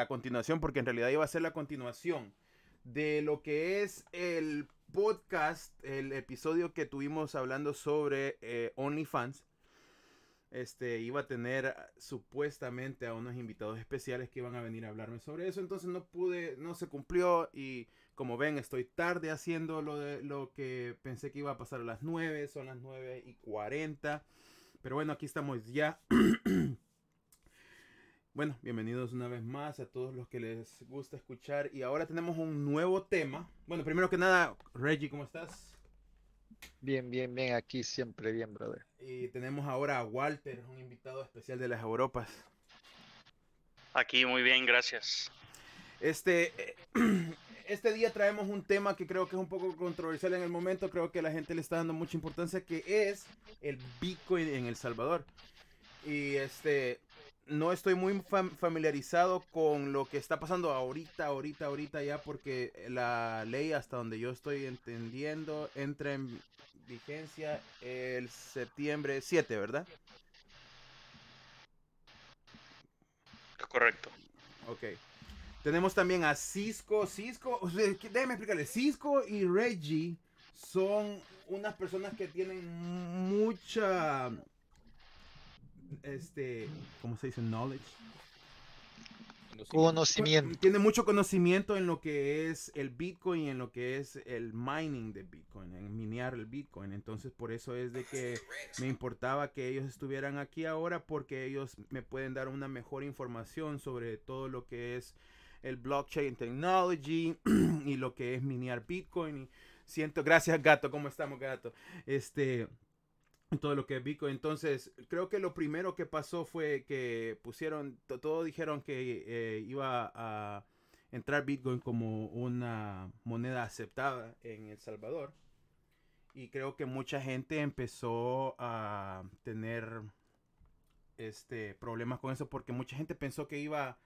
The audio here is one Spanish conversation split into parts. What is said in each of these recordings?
la continuación, porque en realidad iba a ser la continuación de lo que es el podcast, el episodio que tuvimos hablando sobre eh, OnlyFans. Este iba a tener supuestamente a unos invitados especiales que iban a venir a hablarme sobre eso. Entonces no pude, no se cumplió. Y como ven, estoy tarde haciendo lo de lo que pensé que iba a pasar a las 9. Son las 9 y 40. Pero bueno, aquí estamos ya. Bueno, bienvenidos una vez más a todos los que les gusta escuchar. Y ahora tenemos un nuevo tema. Bueno, primero que nada, Reggie, ¿cómo estás? Bien, bien, bien, aquí siempre bien, brother. Y tenemos ahora a Walter, un invitado especial de las Europas. Aquí muy bien, gracias. Este, este día traemos un tema que creo que es un poco controversial en el momento. Creo que la gente le está dando mucha importancia, que es el Bitcoin en El Salvador. Y este, no estoy muy familiarizado con lo que está pasando ahorita, ahorita, ahorita ya, porque la ley, hasta donde yo estoy entendiendo, entra en vigencia el septiembre 7, ¿verdad? Correcto. Ok. Tenemos también a Cisco. Cisco, déjeme explicarle. Cisco y Reggie son unas personas que tienen mucha este, ¿cómo se dice? Knowledge. Conocimiento. Tiene mucho conocimiento en lo que es el Bitcoin y en lo que es el mining de Bitcoin, en minear el Bitcoin. Entonces, por eso es de que me importaba que ellos estuvieran aquí ahora porque ellos me pueden dar una mejor información sobre todo lo que es el blockchain technology y lo que es minear Bitcoin. Y siento, gracias gato, ¿cómo estamos gato? Este, todo lo que es Bitcoin. Entonces, creo que lo primero que pasó fue que pusieron, todos dijeron que eh, iba a entrar Bitcoin como una moneda aceptada en El Salvador. Y creo que mucha gente empezó a tener este problemas con eso porque mucha gente pensó que iba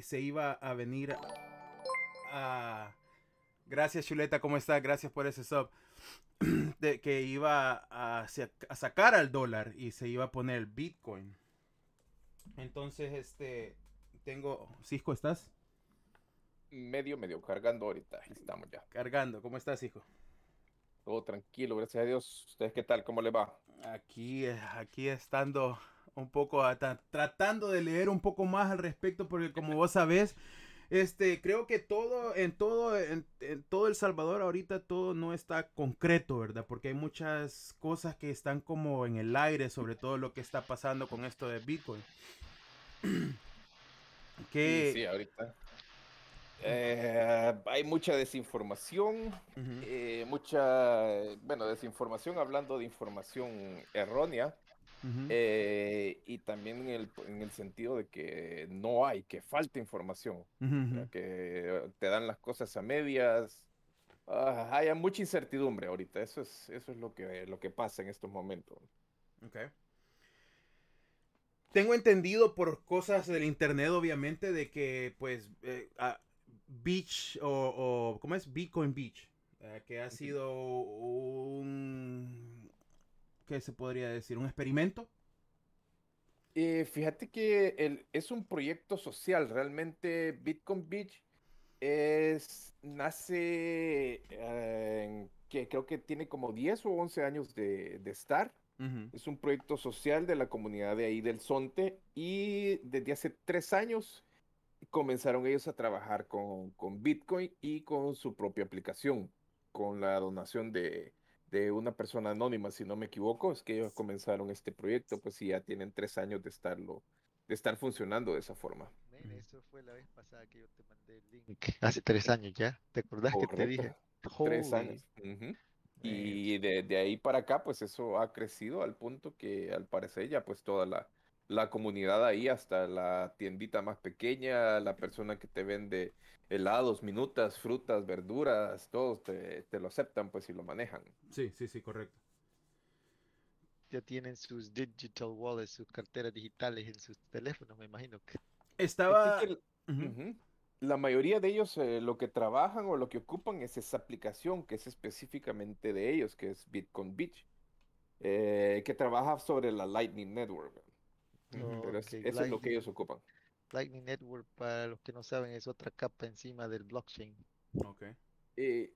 se iba a venir a Gracias Chuleta, ¿cómo está? Gracias por ese sub. de que iba a, sacar al dólar y se iba a poner el Bitcoin. Entonces, este, tengo, Cisco, ¿estás? Medio, medio, cargando ahorita, estamos ya. Cargando, ¿cómo estás, hijo? Todo tranquilo, gracias a Dios. ¿Ustedes qué tal? ¿Cómo le va? Aquí, aquí estando un poco, tratando de leer un poco más al respecto, porque como vos sabés, este, creo que todo, en todo, en, todo El Salvador ahorita todo no está concreto, ¿verdad? Porque hay muchas cosas que están como en el aire sobre todo lo que está pasando con esto de Bitcoin. ¿Qué? Sí, ahorita. Eh, hay mucha desinformación, eh, mucha, bueno, desinformación hablando de información errónea. Eh, y también en el, en el, sentido de que no hay, que falta información, que te dan las cosas a medias. Ah, hay mucha incertidumbre ahorita, eso es, eso es lo, que, lo que pasa en estos momentos. Okay. Tengo entendido por cosas del internet, obviamente, de que, pues, eh, Beach o, o, ¿cómo es? Bitcoin Beach, eh, que ha sido un ¿qué se podría decir? ¿Un experimento? Eh, fíjate que el, es un proyecto social, realmente Bitcoin Beach es, nace, eh, que creo que tiene como 10 o 11 años de, estar. Es un proyecto social de la comunidad de ahí del Sonte y desde hace tres años comenzaron ellos a trabajar con, con Bitcoin y con su propia aplicación, con la donación de, de una persona anónima, si no me equivoco, es que ellos comenzaron este proyecto, pues sí, ya tienen tres años de estarlo, de estar funcionando de esa forma. eso fue la vez pasada que yo te mandé el link. Hace tres años ya, ¿te acordás que te dije? Tres años. Y de, de, ahí para acá, pues eso ha crecido al punto que al parecer ya pues toda la, la comunidad ahí, hasta la tiendita más pequeña, la persona que te vende helados, minutas, frutas, verduras, todos te, lo aceptan pues y lo manejan. Sí, sí, sí, correcto. Ya tienen sus digital wallets, sus carteras digitales en sus teléfonos, me imagino que. Estaba... La mayoría de ellos eh, lo que trabajan o lo que ocupan es esa aplicación que es específicamente de ellos, que es Bitcoin Beach, eh, que trabaja sobre la Lightning Network. Pero eso es lo que ellos ocupan. Lightning Network, para los que no saben, es otra capa encima del blockchain. Ok. Eh,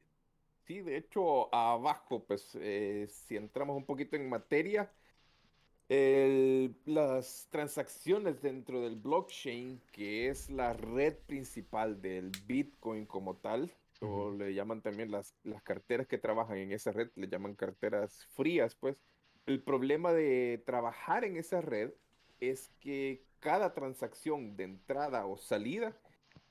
sí, de hecho, abajo, pues, eh, si entramos un poquito en materia, el- las transacciones dentro del blockchain, que es la red principal del Bitcoin como tal, o Ujú. le llaman también las, las carteras que trabajan en esa red, le llaman carteras frías, pues. El problema de trabajar en esa red es que cada transacción de entrada o salida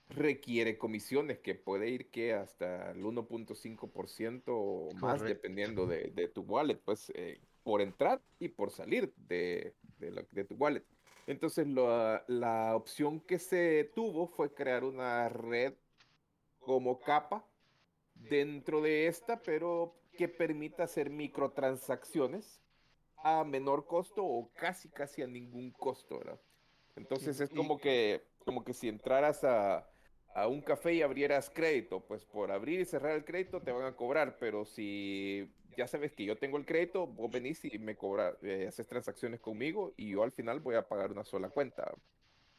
requiere comisiones que puede ir que hasta el 1.5% o más Correcto. dependiendo de, de tu wallet, pues eh, por entrar y por salir de, de, la- de tu wallet. Entonces la, la opción que se tuvo fue crear una red como capa dentro de esta, pero que permita hacer microtransacciones a menor costo o casi casi a ningún costo. Entonces es como que, como que si entraras a, a un café y abrieras crédito, pues por abrir y cerrar el crédito te van a cobrar, pero si ya sabes que yo tengo el crédito, vos venís y me cobras, eh, haces transacciones conmigo y yo al final voy a pagar una sola cuenta.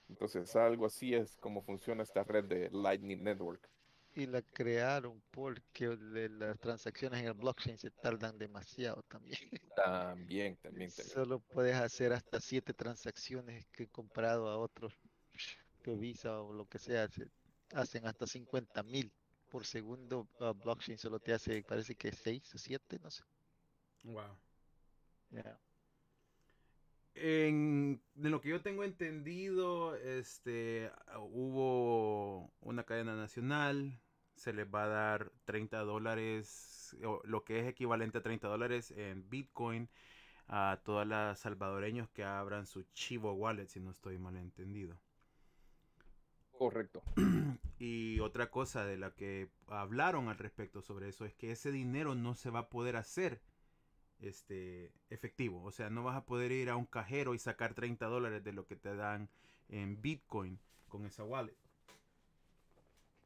Entonces algo así es como funciona esta red de Lightning Network. Y la crearon porque de las transacciones en el blockchain se tardan demasiado también. También, también, también. Solo puedes hacer hasta siete transacciones que he comprado a otros que Visa o lo que sea. Se hacen hasta 50 mil por segundo. blockchain solo te hace, parece que seis o siete, no sé. Wow. En, de lo que yo tengo entendido, este, hubo una cadena nacional, se les va a dar 30 dólares, o lo que es equivalente a 30 dólares en Bitcoin a todas las salvadoreños que abran su Chivo Wallet, si no estoy mal entendido. Correcto. Y otra cosa de la que hablaron al respecto sobre eso es que ese dinero no se va a poder hacer este efectivo. O sea, no vas a poder ir a un cajero y sacar 30 dólares de lo que te dan en Bitcoin con esa wallet.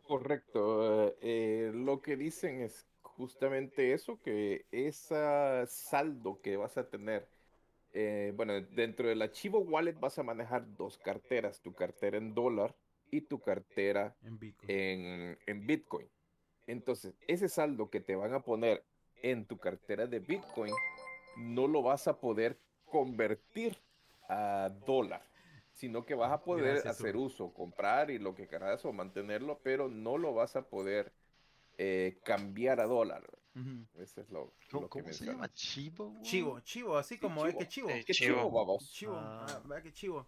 Correcto. eh, lo que dicen es justamente eso, que ese saldo que vas a tener, eh, bueno, dentro del archivo wallet vas a manejar dos carteras, tu cartera en dólar y tu cartera En Bitcoin. en, en Bitcoin. Entonces, ese saldo que te van a poner en tu cartera de Bitcoin, no lo vas a poder convertir a dólar, sino que vas a poder Gracias, hacer uso, comprar y lo que querás o mantenerlo, pero no lo vas a poder eh, cambiar a dólar. Eso es lo, ¿Cómo, lo que cómo se llama? ¿Chivo? Chivo, chivo, así como es que chivo. Eh, ¿Qué Chivo. chivo, babos? Chivo, Ah. ah, vea que chivo.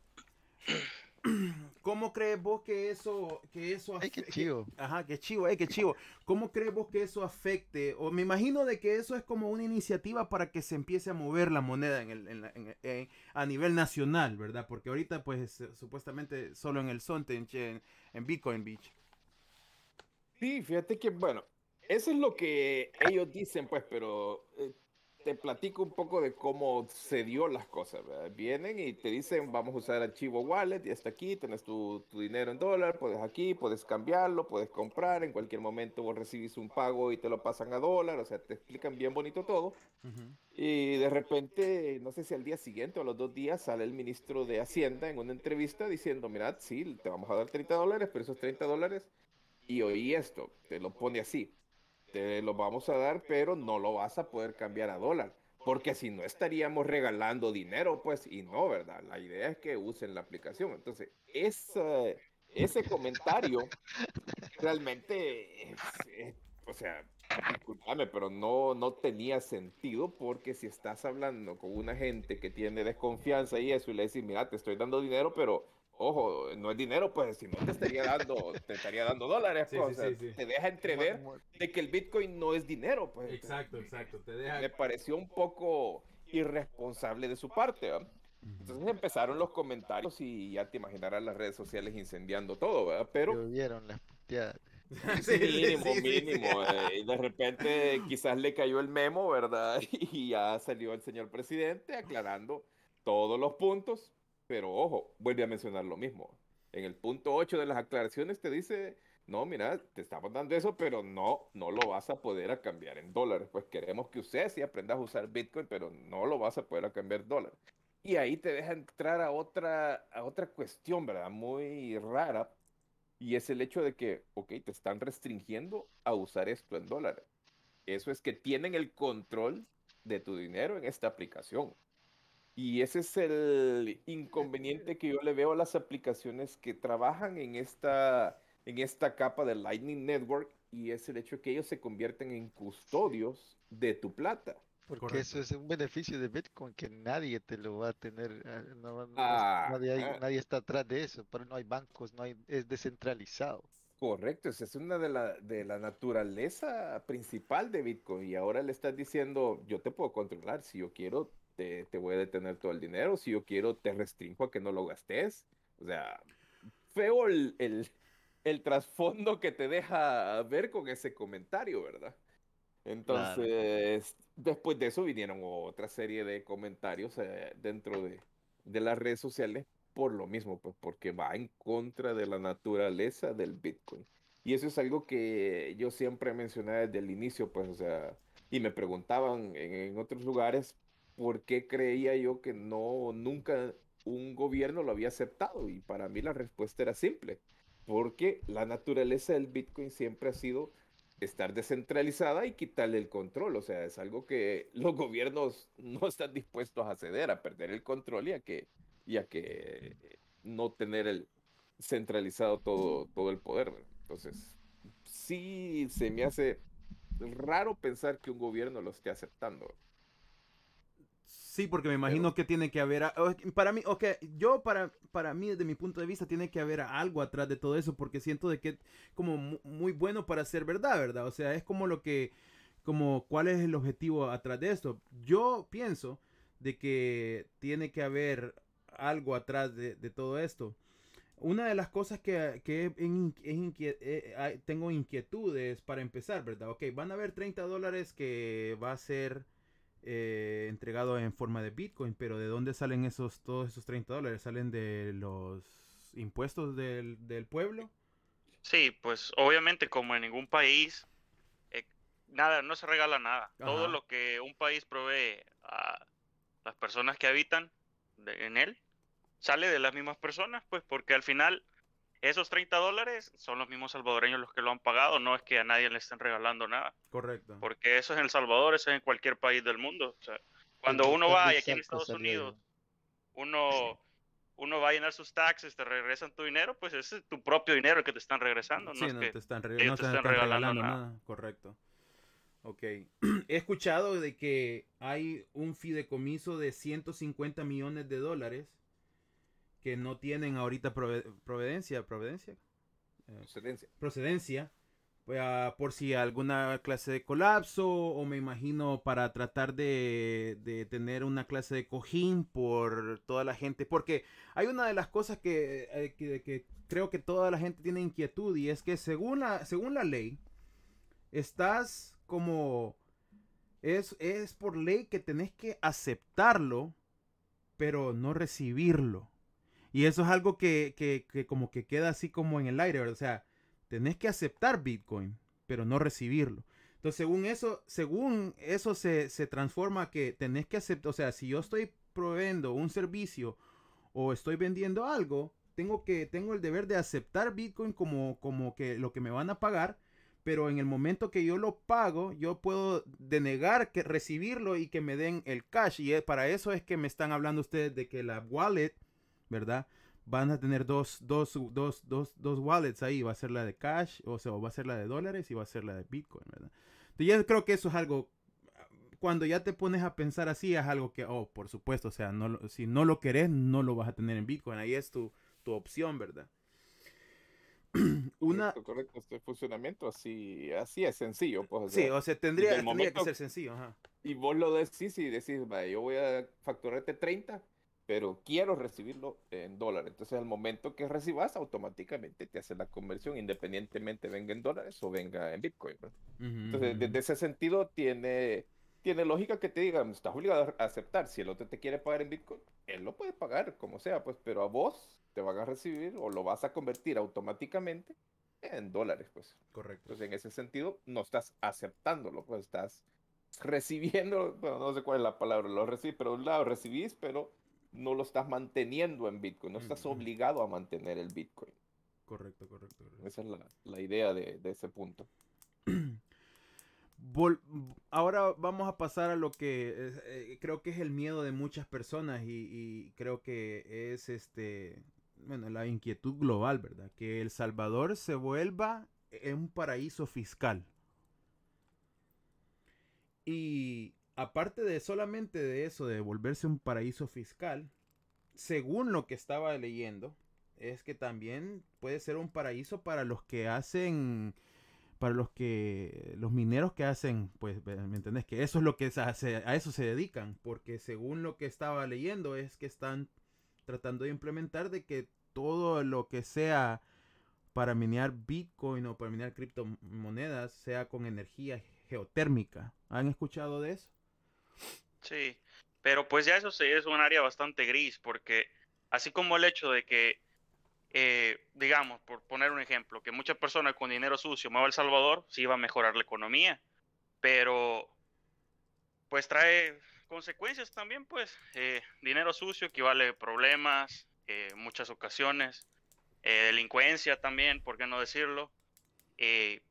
¿Cómo crees vos que eso, que eso Ay, qué afe- que- chivo. Ajá, qué chivo, eh, qué chivo. ¿Cómo crees vos que eso afecte? O me imagino de que eso es como una iniciativa para que se empiece a mover la moneda en el, en la- en- en- a nivel nacional, ¿verdad? Porque ahorita, pues, supuestamente solo en el Sonte, en, en, en Bitcoin Beach. Sí, fíjate que, bueno, eso es lo que ellos dicen, pues, pero eh, te platico un poco de cómo se dio las cosas, ¿verdad? Vienen y te dicen, vamos a usar archivo wallet, y hasta aquí, tienes tu, tu dinero en dólar, puedes aquí, puedes cambiarlo, puedes comprar, en cualquier momento vos recibís un pago y te lo pasan a dólar, o sea, te explican bien bonito todo. Y de repente, no sé si al día siguiente o a los dos días, sale el ministro de Hacienda en una entrevista diciendo, mirad, sí, te vamos a dar 30 dólares, pero esos 30 dólares, y oí esto, te lo pone así, te lo vamos a dar, pero no lo vas a poder cambiar a dólar, porque si no estaríamos regalando dinero, pues, y no, ¿verdad? La idea es que usen la aplicación. Entonces, ese, ese comentario realmente, es- o sea, discúlpame, pero no, no tenía sentido porque si estás hablando con una gente que tiene desconfianza y eso y le decís, mira, te estoy dando dinero, pero ojo, no es dinero, pues si no te estaría dando, te estaría dando dólares, Sí, pues, sí, o sea, sí, sí. te deja entrever de que el Bitcoin no es dinero, pues. Exacto, exacto. Te deja... Me pareció un poco irresponsable de su parte, ¿verdad? Entonces empezaron los comentarios y ya te imaginarás las redes sociales incendiando todo, ¿verdad? Pero Llovieron las puteadas. Sí, sí, mínimo, sí, sí, sí. mínimo. eh, y de repente quizás le cayó el memo, ¿verdad? Y ya salió el señor presidente aclarando todos los puntos, pero ojo, vuelve a mencionar lo mismo. En el punto 8 de las aclaraciones te dice, no, mira, te estamos dando eso, pero no, no lo vas a poder a cambiar en dólares. Pues queremos que usted sí aprendas a usar Bitcoin, pero no lo vas a poder a cambiar en dólares. Y ahí te deja entrar a otra, a otra cuestión, ¿verdad? Muy rara. Y es el hecho de que, ok, te están restringiendo a usar esto en dólares. Eso es que tienen el control de tu dinero en esta aplicación. Y ese es el inconveniente que yo le veo a las aplicaciones que trabajan en esta, en esta capa de Lightning Network y es el hecho de que ellos se convierten en custodios de tu plata. Porque Correcto. eso es un beneficio de Bitcoin que nadie te lo va a tener. no- no- Ah, nadie, hay- ah. nadie está atrás de eso, pero no hay bancos, no hay, es descentralizado. Correcto, esa es una de la, de la naturaleza principal de Bitcoin y ahora le estás diciendo, yo te puedo controlar, si yo quiero te, te voy a detener todo el dinero, si yo quiero te restringo a que no lo gastes. O sea, feo el, el, el trasfondo que te deja ver con ese comentario, ¿verdad? Entonces, después de eso vinieron otra serie de comentarios eh, dentro de, de las redes sociales por lo mismo, pues porque va en contra de la naturaleza del Bitcoin. Y eso es algo que yo siempre mencioné desde el inicio, pues, o sea, y me preguntaban en, en otros lugares por qué creía yo que no, nunca un gobierno lo había aceptado. Y para mí la respuesta era simple, porque la naturaleza del Bitcoin siempre ha sido estar descentralizada y quitarle el control. O sea, es algo que los gobiernos no están dispuestos a ceder, a perder el control y a que, y a que no tener el centralizado todo, todo el poder. Entonces, sí se me hace raro pensar que un gobierno lo esté aceptando. Sí, porque me imagino que tiene que haber, a- para mí, ok, yo para, para mí, desde mi punto de vista, tiene que haber algo atrás de todo eso, porque siento de que es como mu- muy bueno para ser verdad, ¿verdad? O sea, es como lo que, como cuál es el objetivo atrás de esto. Yo pienso de que tiene que haber algo atrás de, de todo esto. Una de las cosas que, que es in- es inquie- eh, tengo inquietudes para empezar, ¿verdad? Ok, van a haber 30 dólares que va a ser eh, entregado en forma de Bitcoin, pero ¿de dónde salen esos todos esos 30 dólares? ¿Salen de los impuestos del, del pueblo? Sí, pues obviamente como en ningún país, eh, nada, no se regala nada. Todo lo que un país provee a las personas que habitan de- en él, sale de las mismas personas, pues porque al final esos 30 dólares son los mismos salvadoreños los que lo han pagado, no es que a nadie le estén regalando nada, Correcto. porque eso es en El Salvador, eso es en cualquier país del mundo. O sea, cuando uno va y aquí en Estados Unidos, uno, uno va a llenar sus taxes, te regresan tu dinero, pues ese es tu propio dinero que te están regresando. Sí, no es no que- te están, ellos no te te están están regalando regalando nada. nada. Correcto. Ok. He escuchado de que hay un fideicomiso de 150 millones de dólares que no tienen ahorita prove- providencia, providencia, Eh, Procedencia. procedencia, pues, por si alguna clase de colapso o me imagino para tratar de, de tener una clase de cojín por toda la gente, porque hay una de las cosas que, eh, que, que creo que toda la gente tiene inquietud y es que según la, según la ley, estás como... Es, es por ley que tenés que aceptarlo, pero no recibirlo. Y eso es algo que, que, que como que queda así como en el aire, ¿verdad? O sea, tenés que aceptar Bitcoin, pero no recibirlo. Entonces, según eso, según eso se, se transforma que tenés que aceptar, o sea, si yo estoy proveyendo un servicio o estoy vendiendo algo, tengo que tengo el deber de aceptar Bitcoin como como que lo que me van a pagar, pero en el momento que yo lo pago, yo puedo denegar que recibirlo y que me den el cash y eh, para eso es que me están hablando ustedes de que la wallet, ¿verdad? Van a tener dos, dos, dos, dos, dos wallets ahí. Va a ser la de cash, o sea, va a ser la de dólares y va a ser la de Bitcoin, ¿verdad? Entonces yo creo que eso es algo, cuando ya te pones a pensar así, es algo que, oh, por supuesto, o sea, no, si no lo querés, no lo vas a tener en Bitcoin. Ahí es tu, tu opción, ¿verdad? Una, Correcto, correcto, este funcionamiento así, así es sencillo. Pues, o sí, sea, o sea, tendría, tendría que ser sencillo, ajá. y vos lo decís y decís, "Va, yo voy a facturarte 30, pero quiero recibirlo en dólares. Entonces, al momento que recibas, automáticamente te hace la conversión, independientemente venga en dólares o venga en Bitcoin. ¿verdad? Ujú, Entonces, ujú, desde ese sentido, tiene, tiene lógica que te digan, estás obligado a aceptar. Si el otro te quiere pagar en Bitcoin, él lo puede pagar, como sea, pues, pero a vos te van a recibir o lo vas a convertir automáticamente en dólares, pues. Correcto. Entonces, en ese sentido, no estás aceptándolo, pues estás recibiendo, bueno, no sé cuál es la palabra, lo recibís, pero un lado recibís, pero no lo estás manteniendo en Bitcoin, no estás obligado a mantener el Bitcoin. Correcto, correcto. correcto. Esa es la, la idea de, de ese punto. Vol- ahora vamos a pasar a lo que es, eh, creo que es el miedo de muchas personas y, y creo que es este, bueno, la inquietud global, ¿verdad? Que El Salvador se vuelva en un paraíso fiscal. Y aparte de solamente de eso, de volverse un paraíso fiscal, según lo que estaba leyendo, es que también puede ser un paraíso para los que hacen para los que los mineros que hacen pues me entendés que eso es lo que se hace a eso se dedican porque según lo que estaba leyendo es que están tratando de implementar de que todo lo que sea para minear bitcoin o para minear criptomonedas sea con energía geotérmica. Han escuchado de eso Sí, pero pues ya eso sí es un área bastante gris, porque así como el hecho de que, eh, digamos, por poner un ejemplo, que muchas personas con dinero sucio mueva El Salvador, sí va a mejorar la economía, pero pues trae consecuencias también, pues eh, dinero sucio equivale a problemas, eh, muchas ocasiones, eh, delincuencia también, ¿por qué no decirlo?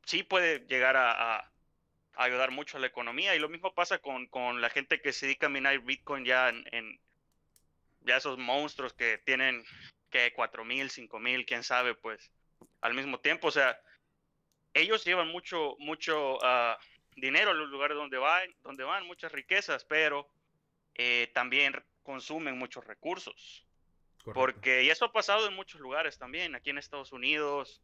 Sí puede llegar a ayudar mucho a la economía. Y lo mismo pasa con, con la gente que se dedica a minar Bitcoin ya en, en- ya esos monstruos que tienen que cuatro mil, cinco mil, quién sabe, pues al mismo tiempo. O sea, ellos llevan mucho, mucho ah, dinero a los lugares donde van, donde van, muchas riquezas, pero eh, también consumen muchos recursos. Porque, y eso ha pasado en muchos lugares también, aquí en Estados Unidos,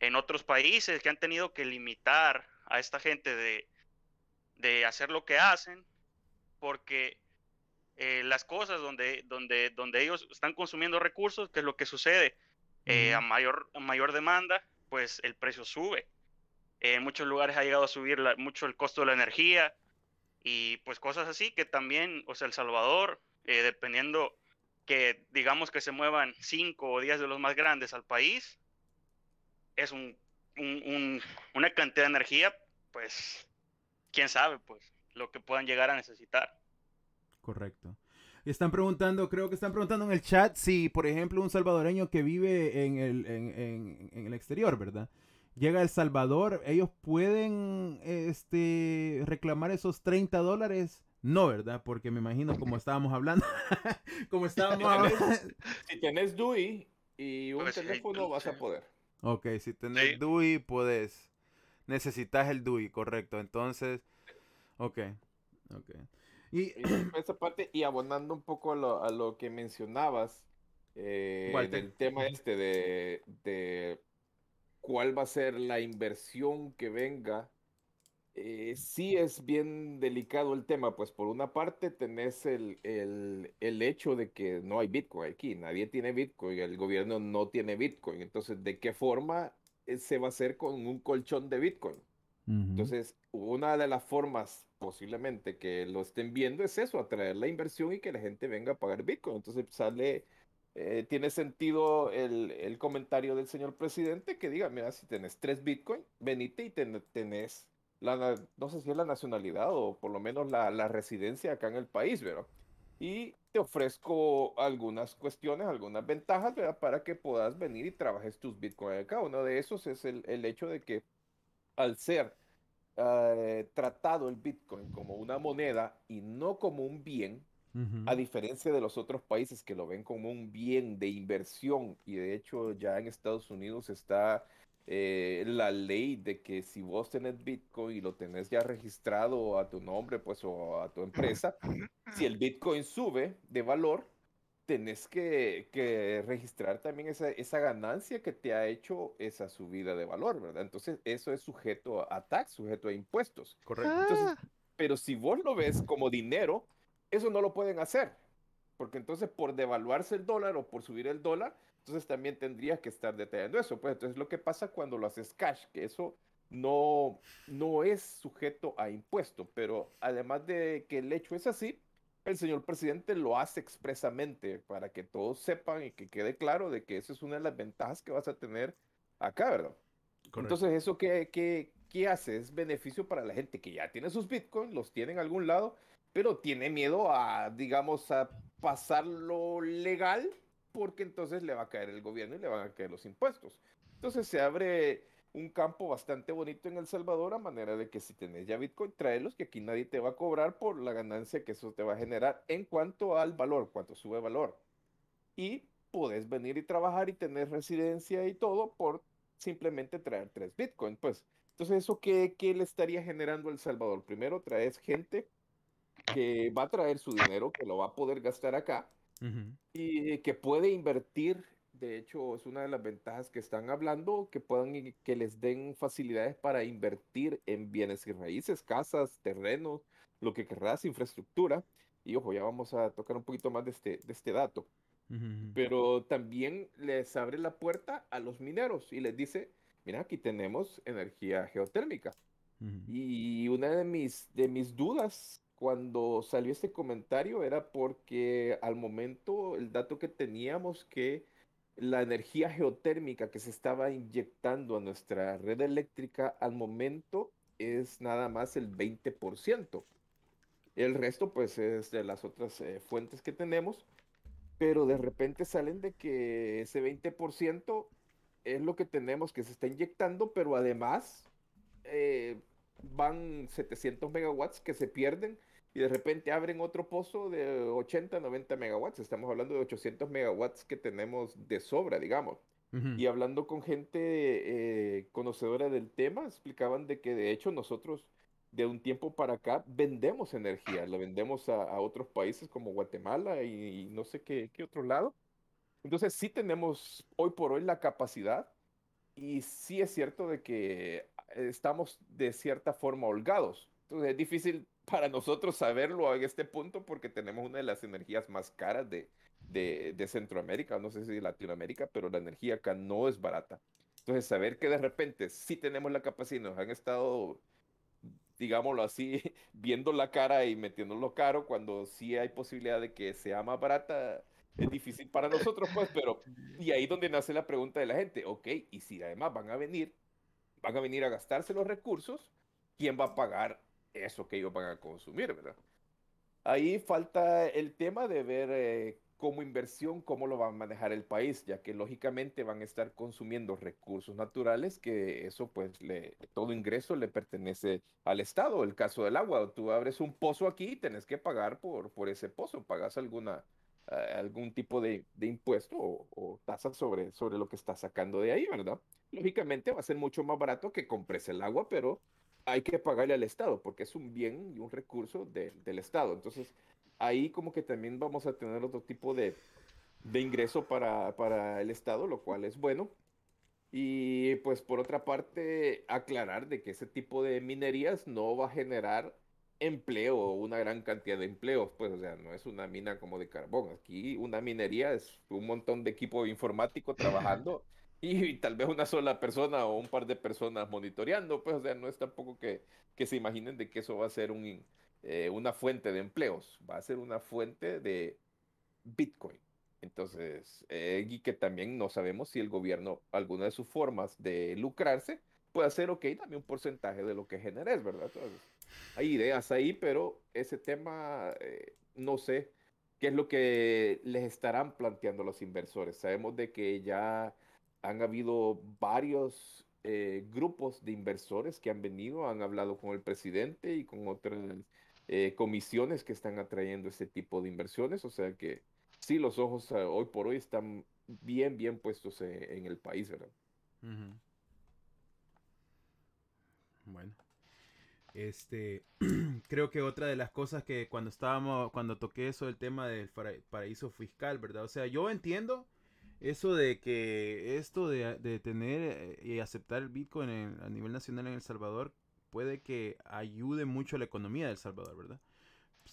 en otros países que han tenido que limitar a esta gente de, de hacer lo que hacen, porque eh, las cosas donde, donde, donde ellos están consumiendo recursos, ¿qué es lo que sucede? Eh, a, mayor, a mayor demanda, pues el precio sube. Eh, en muchos lugares ha llegado a subir la- mucho el costo de la energía y pues cosas así que también, o sea, El Salvador, dependiendo que digamos que se muevan 5 o 10 de los más grandes al país, es un, un- un- una cantidad de energía, pues, quién sabe, pues, lo que puedan llegar a necesitar. Correcto. Y están preguntando, creo que están preguntando en el chat si, por ejemplo, un salvadoreño que vive en el, en, en- en el exterior, ¿verdad? Llega a El Salvador, ellos pueden este, reclamar esos 30 dólares. No, ¿verdad? Porque me imagino, como estábamos hablando, como estábamos hablando. Si tenés DUI y un Pues sí, teléfono, vas a poder. Ok, si tenés Sí. DUI, puedes. Necesitas el DUI, correcto. Entonces, ok. Ok. Y, esa parte, y abonando un poco a lo, a lo que mencionabas, eh, del tema este de, de cuál va a ser la inversión que venga, eh, sí es bien delicado el tema, pues por una parte tenés el, el, el hecho de que no hay Bitcoin aquí, nadie tiene Bitcoin, el gobierno no tiene Bitcoin, entonces, ¿de qué forma eh, se va a hacer con un colchón de Bitcoin? Ujú. Entonces, una de las formas posiblemente que lo estén viendo es eso, atraer la inversión y que la gente venga a pagar Bitcoin. Entonces sale, eh, tiene sentido el, el comentario del señor presidente que diga, mira, si tenés tres Bitcoin, venite y ten- tenés, la, no sé si es la nacionalidad o por lo menos la, la residencia acá en el país, ¿verdad? Y te ofrezco algunas cuestiones, algunas ventajas, ¿verdad? Para que puedas venir y trabajes tus Bitcoin acá. Uno de esos es el, el hecho de que al ser eh, tratado el Bitcoin como una moneda y no como un bien, a diferencia de los otros países que lo ven como un bien de inversión, y de hecho ya en Estados Unidos está eh, la ley de que si vos tenés Bitcoin y lo tenés ya registrado a tu nombre, pues o a tu empresa, si el Bitcoin sube de valor, tenés que, que registrar también esa, esa ganancia que te ha hecho esa subida de valor, ¿verdad? Entonces eso es sujeto a tax, sujeto a impuestos. Correcto. Entonces, pero si vos lo ves como dinero, eso no lo pueden hacer. Porque entonces por devaluarse el dólar o por subir el dólar, entonces también tendrías que estar detallando eso. Pues entonces lo que pasa cuando lo haces cash, que eso no, no es sujeto a impuesto. Pero además de que el hecho es así, el señor presidente lo hace expresamente para que todos sepan y que quede claro de que esa es una de las ventajas que vas a tener acá, ¿verdad? Correcto. Entonces, ¿eso qué, qué, qué hace? Es beneficio para la gente que ya tiene sus bitcoins, los tiene en algún lado, pero tiene miedo a, digamos, a pasarlo legal porque entonces le va a caer el gobierno y le van a caer los impuestos. Entonces se abre un campo bastante bonito en El Salvador a manera de que si tenés ya Bitcoin, tráelos, que aquí nadie te va a cobrar por la ganancia que eso te va a generar en cuanto al valor, cuánto sube valor. Y puedes venir y trabajar y tener residencia y todo por simplemente traer tres Bitcoin. Pues, entonces, ¿eso qué, qué le estaría generando El Salvador? Primero, traes gente que va a traer su dinero, que lo va a poder gastar acá y que puede invertir de hecho, es una de las ventajas que están hablando, que puedan que les den facilidades para invertir en bienes y raíces, casas, terrenos, lo que querrás, infraestructura. Y ojo, ya vamos a tocar un poquito más de este, de este dato. Pero también les abre la puerta a los mineros y les dice, mira, aquí tenemos energía geotérmica. Y una de mis, de mis dudas cuando salió este comentario era porque al momento el dato que teníamos que la energía geotérmica que se estaba inyectando a nuestra red eléctrica al momento es nada más el 20%. El resto pues es de las otras eh, fuentes que tenemos, pero de repente salen de que ese 20% es lo que tenemos que se está inyectando, pero además eh, van 700 megawatts que se pierden y de repente abren otro pozo de 80, 90 megawatts. Estamos hablando de 800 megawatts que tenemos de sobra, digamos. Y hablando con gente eh, conocedora del tema, explicaban de que de hecho nosotros de un tiempo para acá vendemos energía, la vendemos a, otros países como Guatemala y, no sé qué, qué, otro lado. Entonces sí tenemos hoy por hoy la capacidad y sí es cierto de que estamos de cierta forma holgados. Entonces es difícil para nosotros saberlo en este punto porque tenemos una de las energías más caras de, de, Centroamérica, no sé si de Latinoamérica, pero la energía acá no es barata. Entonces, saber que de repente sí tenemos la capacidad, nos han estado, digámoslo así, viendo la cara y metiéndolo caro, cuando sí hay posibilidad de que sea más barata, es difícil para nosotros, pues, pero y ahí donde nace la pregunta de la gente, ok, y si además van a venir, van a venir a gastarse los recursos, ¿quién va a pagar eso que ellos van a consumir, ¿verdad? Ahí falta el tema de ver eh, como inversión cómo lo va a manejar el país, ya que lógicamente van a estar consumiendo recursos naturales, que eso pues le, todo ingreso le pertenece al Estado. El caso del agua, tú abres un pozo aquí y tenés que pagar por, por ese pozo, pagas alguna, algún tipo de, de impuesto o, o, tasa sobre, sobre lo que estás sacando de ahí, ¿verdad? Lógicamente va a ser mucho más barato que compres el agua, pero hay que pagarle al Estado, porque es un bien y un recurso del Estado. Entonces, ahí como que también vamos a tener otro tipo de, de ingreso para, para, el Estado, lo cual es bueno. Y pues por otra parte, aclarar de que ese tipo de minerías no va a generar empleo, una gran cantidad de empleos, pues, o sea, no es una mina como de carbón. Aquí una minería es un montón de equipo informático trabajando y, tal vez una sola persona o un par de personas monitoreando, pues, o sea, no es tampoco que, que se imaginen de que eso va a ser un, eh, una fuente de empleos, va a ser una fuente de Bitcoin. Entonces, eh, y que también no sabemos si el gobierno, alguna de sus formas de lucrarse, puede hacer, ok, dame un porcentaje de lo que generes, ¿verdad? Entonces, hay ideas ahí, pero ese tema, eh, no sé qué es lo que les estarán planteando los inversores. Sabemos de que ya han habido varios eh, grupos de inversores que han venido, han hablado con el presidente y con otras eh, comisiones que están atrayendo ese tipo de inversiones. O sea que sí, los ojos eh, hoy por hoy están bien, bien puestos en el país, ¿verdad? Bueno. Este, creo que otra de las cosas que cuando estábamos, cuando toqué eso, el tema del paraíso fiscal, ¿verdad? O sea, yo entiendo eso de que esto de, tener eh, y aceptar el Bitcoin a nivel nacional en El Salvador puede que ayude mucho a la economía de El Salvador, ¿verdad?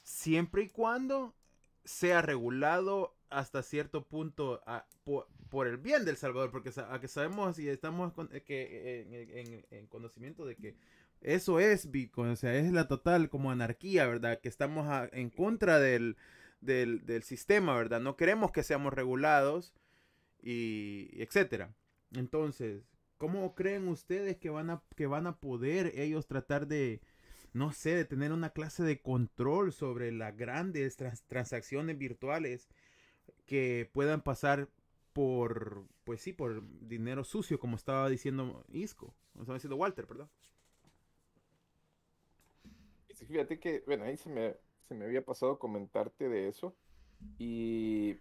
Siempre y cuando sea regulado hasta cierto punto por, el bien del Salvador, porque a que sabemos y estamos eh, que, en, conocimiento de que eso es Bitcoin, o sea, es la total como anarquía, ¿verdad? Que estamos en contra del, del, del sistema, ¿verdad? No queremos que seamos regulados y etcétera. Entonces, ¿cómo creen ustedes que van a, que van a poder ellos tratar de, no sé, de tener una clase de control sobre las grandes trans- transacciones virtuales que puedan pasar por, pues sí, por dinero sucio, como estaba diciendo Isco, como estaba diciendo Walter, perdón. Fíjate que, bueno, ahí se me, se me había pasado comentarte de eso. Y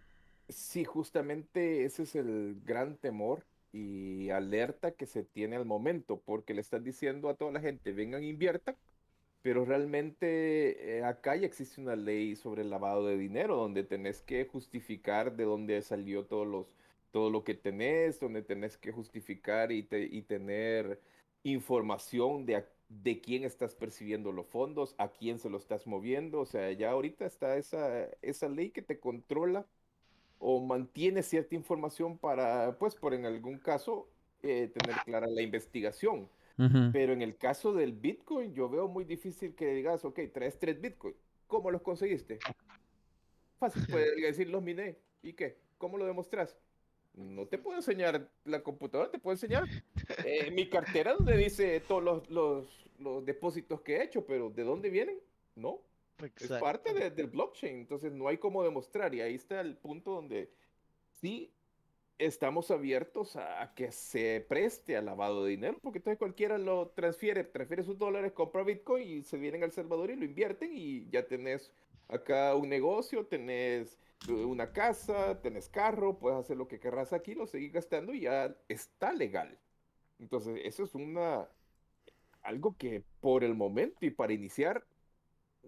sí, justamente ese es el gran temor y alerta que se tiene al momento, porque le están diciendo a toda la gente, vengan, inviertan, pero realmente eh, acá ya existe una ley sobre el lavado de dinero, donde tenés que justificar de dónde salió todos los, todo lo que tenés, donde tenés que justificar y, te- y tener información de, de quién estás percibiendo los fondos, a quién se lo estás moviendo. O sea, ya ahorita está esa, esa ley que te controla o mantiene cierta información para, pues, por en algún caso, eh, tener clara la investigación. Pero en el caso del Bitcoin, yo veo muy difícil que digas, ok, traes tres Bitcoin. ¿Cómo los conseguiste? Fácil, puedes decir, los miné. ¿Y qué? ¿Cómo lo demostras? No te puedo enseñar la computadora, te puedo enseñar eh, mi cartera donde dice todos los, los, los depósitos que he hecho, pero ¿de dónde vienen? No, es parte de- del blockchain, entonces no hay cómo demostrar. Y ahí está el punto donde sí estamos abiertos a, que se preste al lavado de dinero, porque entonces cualquiera lo transfiere, transfiere sus dólares, compra Bitcoin y se vienen al Salvador y lo invierten y ya tenés acá un negocio, tenés eh, una casa, tenés carro, puedes hacer lo que querrás aquí, lo seguís gastando y ya está legal. Entonces, eso es una algo que por el momento y para iniciar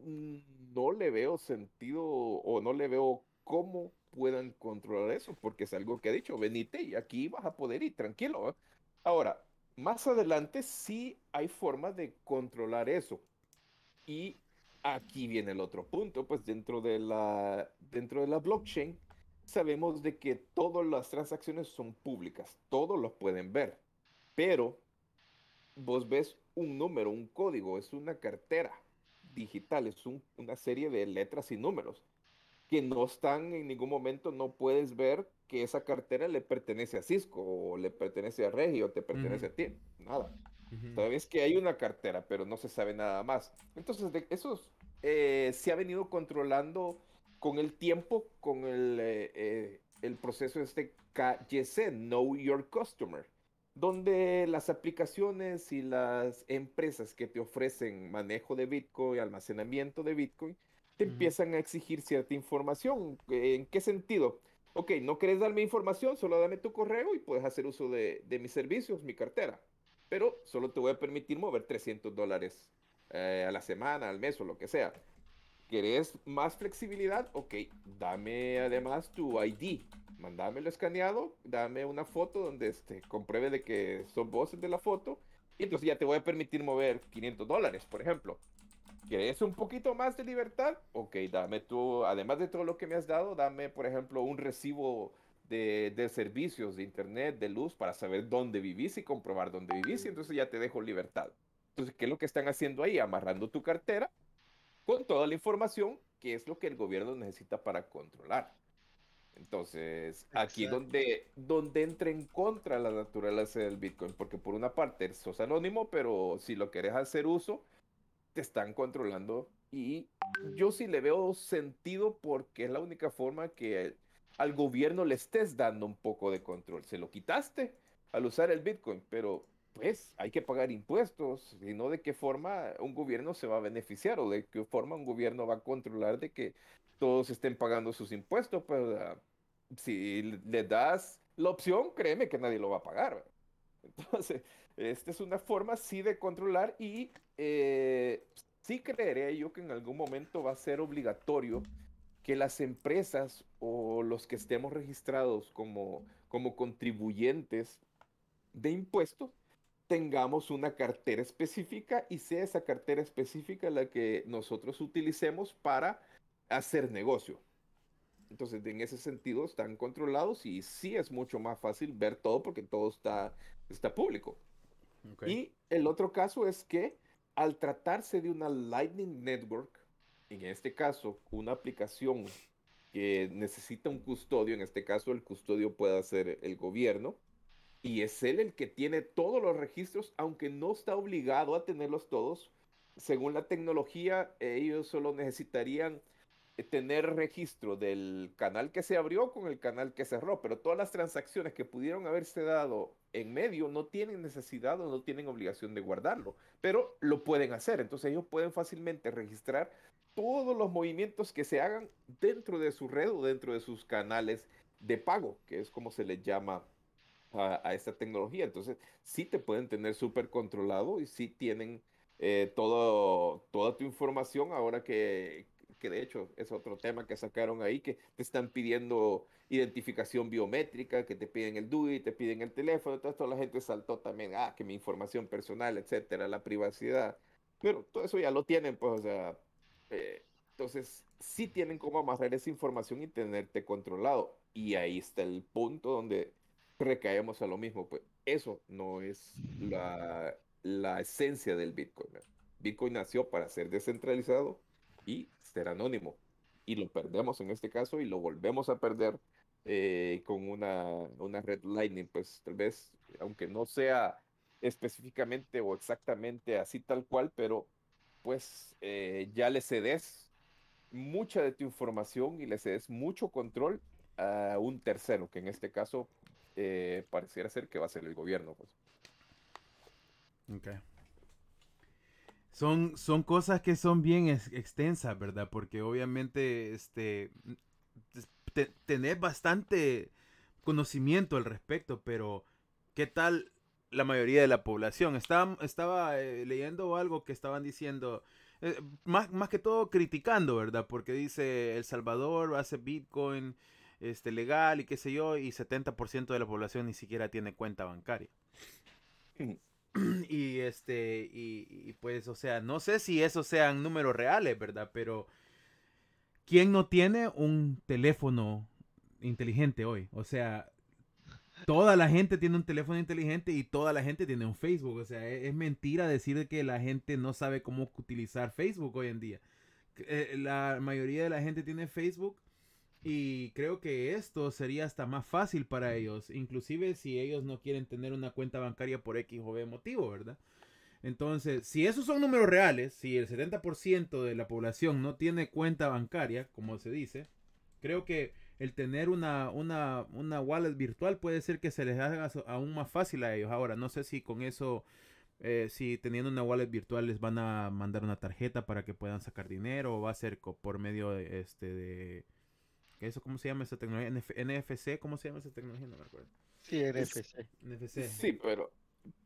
no le veo sentido o no le veo cómo puedan controlar eso, porque es algo que ha dicho, venite y aquí vas a poder ir tranquilo. Ahora, más adelante sí hay forma de controlar eso. Y aquí viene el otro punto, pues dentro de la, dentro de la blockchain sabemos de que todas las transacciones son públicas, todos los pueden ver, pero vos ves un número, un código, es una cartera digital, es un- una serie de letras y números que no están en ningún momento, no puedes ver que esa cartera le pertenece a Cisco o le pertenece a Regio o te pertenece a ti, nada. Sabes que hay una cartera, pero no se sabe nada más. Entonces, de esos eh, se ha venido controlando con el tiempo, con el, eh, eh, el proceso este KYC, Know Your Customer, donde las aplicaciones y las empresas que te ofrecen manejo de Bitcoin, almacenamiento de Bitcoin, te empiezan a exigir cierta información. ¿En qué sentido? Ok, no querés darme información, solo dame tu correo y puedes hacer uso de, de mis servicios, mi cartera. Pero solo te voy a permitir mover 300 dólares eh, a la semana, al mes o lo que sea. ¿Querés más flexibilidad? Ok, dame además tu ID. Mandámelo escaneado, dame una foto donde este, compruebe de que son vos el de la foto. Y entonces ya te voy a permitir mover 500 dólares, por ejemplo. ¿Querés un poquito más de libertad? Ok, dame tú, además de todo lo que me has dado, dame, por ejemplo, un recibo de, de servicios, de internet, de luz, para saber dónde vivís y comprobar dónde vivís, y entonces ya te dejo libertad. Entonces, ¿qué es lo que están haciendo ahí? Amarrando tu cartera con toda la información, que es lo que el gobierno necesita para controlar. Entonces, aquí donde, donde entra en contra la naturaleza del Bitcoin, porque por una parte sos anónimo, pero si lo querés hacer uso, te están controlando. Y yo sí le veo sentido porque es la única forma que al gobierno le estés dando un poco de control. Se lo quitaste al usar el Bitcoin, pero pues hay que pagar impuestos, y no de qué forma un gobierno se va a beneficiar o de qué forma un gobierno va a controlar de que todos estén pagando sus impuestos. Pues ah, si le das la opción, créeme que nadie lo va a pagar. Entonces, esta es una forma sí de controlar y eh, sí creeré yo que en algún momento va a ser obligatorio que las empresas o los que estemos registrados como, como contribuyentes de impuestos tengamos una cartera específica y sea esa cartera específica la que nosotros utilicemos para hacer negocio. Entonces, en ese sentido, están controlados y sí es mucho más fácil ver todo porque todo está, está público. Y el otro caso es que al tratarse de una Lightning Network, en este caso una aplicación que necesita un custodio, en este caso el custodio puede ser el gobierno, y es él el que tiene todos los registros, aunque no está obligado a tenerlos todos, según la tecnología, ellos solo necesitarían eh, tener registro del canal que se abrió con el canal que cerró, pero todas las transacciones que pudieron haberse dado en medio no tienen necesidad o no tienen obligación de guardarlo, pero lo pueden hacer. Entonces ellos pueden fácilmente registrar todos los movimientos que se hagan dentro de su red o dentro de sus canales de pago, que es como se les llama a, esta tecnología. Entonces sí te pueden tener súper controlado y sí tienen eh, todo, toda tu información ahora que, que de hecho es otro tema que sacaron ahí, que te están pidiendo identificación biométrica, que te piden el DUI, te piden el teléfono, entonces toda la gente saltó también, ah, que mi información personal, etcétera, la privacidad. Pero todo eso ya lo tienen, pues, o sea, eh, entonces sí tienen cómo amarrar esa información y tenerte controlado. Y ahí está el punto donde recaemos a lo mismo, pues eso no es la, la esencia del Bitcoin. Bitcoin nació para ser descentralizado y ser anónimo. Y lo perdemos en este caso y lo volvemos a perder eh, con una, una red Lightning. Pues tal vez, aunque no sea específicamente o exactamente así tal cual, pero pues eh, ya le cedes mucha de tu información y le cedes mucho control a un tercero, que en este caso eh, pareciera ser que va a ser el gobierno. Pues. Okay. Son, son cosas que son bien extensas, ¿verdad? Porque obviamente este, tenés bastante conocimiento al respecto, pero ¿qué tal la mayoría de la población? Estaba, estaba eh, leyendo algo que estaban diciendo, eh, más, más que todo criticando, ¿verdad? Porque dice El Salvador hace Bitcoin este, legal y qué sé yo, y 70% de la población ni siquiera tiene cuenta bancaria. y este, y, pues, o sea, no sé si esos sean números reales, ¿verdad? Pero, ¿quién no tiene un teléfono inteligente hoy? O sea, toda la gente tiene un teléfono inteligente y toda la gente tiene un Facebook. O sea, es, mentira decir que la gente no sabe cómo utilizar Facebook hoy en día. Eh, la mayoría de la gente tiene Facebook y creo que esto sería hasta más fácil para ellos, inclusive si ellos no quieren tener una cuenta bancaria por X o B motivo, ¿verdad? Entonces, si esos son números reales, si el 70% de la población no tiene cuenta bancaria, como se dice, creo que el tener una, una, una wallet virtual puede ser que se les haga aún más fácil a ellos. Ahora, no sé si con eso, eh, si teniendo una wallet virtual les van a mandar una tarjeta para que puedan sacar dinero o va a ser por medio de, este, de ¿Eso cómo se llama esa tecnología? NFC, ¿cómo se llama esa tecnología? No me acuerdo. Sí, NFC. NFC. Sí, pero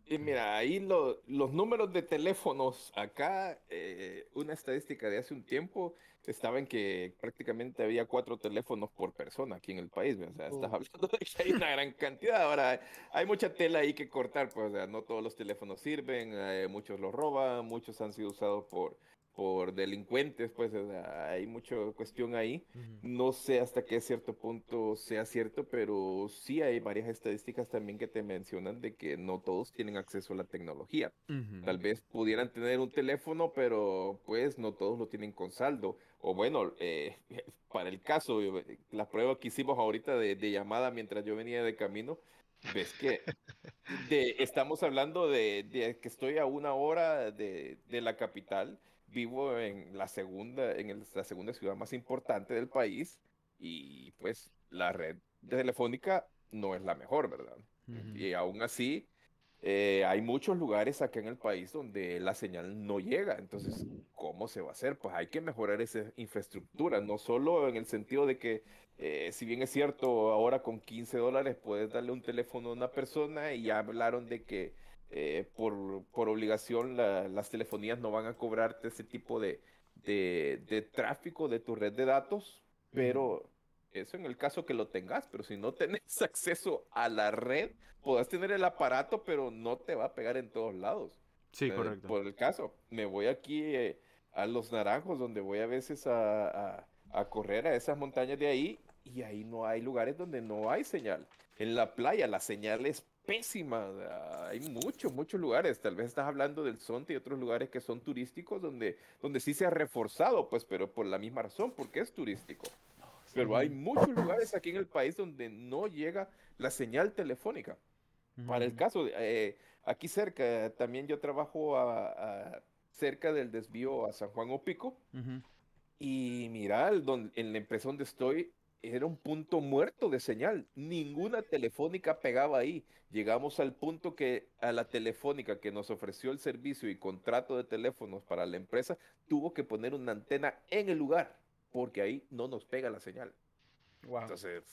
y mira, ahí los números de teléfonos acá, eh, una estadística de hace un tiempo estaba en que prácticamente había cuatro teléfonos por persona aquí en el país. O sea, estás hablando de que hay una gran cantidad. Ahora, hay mucha tela ahí que cortar, pues, o sea, no todos los teléfonos sirven, eh, muchos los roban, muchos han sido usados por por delincuentes, pues hay mucha cuestión ahí. No sé hasta qué cierto punto sea cierto, pero sí hay varias estadísticas también que te mencionan de que no todos tienen acceso a la tecnología. Tal vez pudieran tener un teléfono, pero pues no todos lo tienen con saldo. O bueno, eh, para el caso, eh, la prueba que hicimos ahorita de, llamada mientras yo venía de camino, ves que estamos hablando de, que estoy a una hora de, de la capital vivo en la segunda, en la segunda ciudad más importante del país y pues la red telefónica no es la mejor, ¿verdad? Y aún así, eh, hay muchos lugares acá en el país donde la señal no llega. Entonces, ¿cómo se va a hacer? Pues hay que mejorar esa infraestructura, no solo en el sentido de que, eh, si bien es cierto, ahora con 15 dólares puedes darle un teléfono a una persona y ya hablaron de que eh, por, por, obligación las telefonías no van a cobrarte ese tipo de, de, tráfico de tu red de datos, pero eso en el caso que lo tengas, pero si no tenés acceso a la red, podrás tener el aparato, pero no te va a pegar en todos lados. Sí, eh, correcto. Por el caso, me voy aquí eh, a Los Naranjos, donde voy a veces a, a, a correr a esas montañas de ahí, y ahí no hay lugares donde no hay señal. En la playa la señal es pésima. Hay muchos, muchos lugares. Tal vez estás hablando del Sonte y otros lugares que son turísticos donde, donde sí se ha reforzado, pues, pero por la misma razón, porque es turístico. Pero hay muchos lugares aquí en el país donde no llega la señal telefónica. Para el caso, de, eh, aquí cerca, también yo trabajo a, cerca del desvío a San Juan Opico. Ujú. Y mira, en la empresa donde estoy era un punto muerto de señal. Ninguna telefónica pegaba ahí. Llegamos al punto que a la telefónica que nos ofreció el servicio y contrato de teléfonos para la empresa tuvo que poner una antena en el lugar porque ahí no nos pega la señal. Wow. Entonces,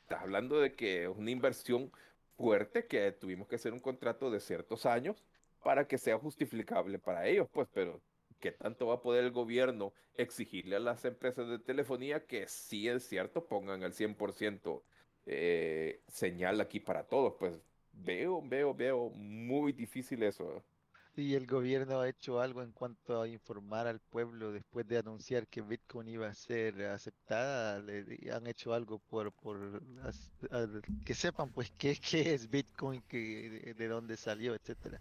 estás hablando de que es una inversión fuerte que tuvimos que hacer un contrato de ciertos años para que sea justificable para ellos, pues, pero ¿qué tanto va a poder el gobierno exigirle a las empresas de telefonía que sí es cierto pongan el 100% eh, señal aquí para todos? Pues veo, veo, veo muy difícil eso. Y el gobierno ha hecho algo en cuanto a informar al pueblo después de anunciar que Bitcoin iba a ser aceptada. le- han hecho algo por, por que sepan pues qué, qué es Bitcoin, que, de, de dónde salió, etcétera.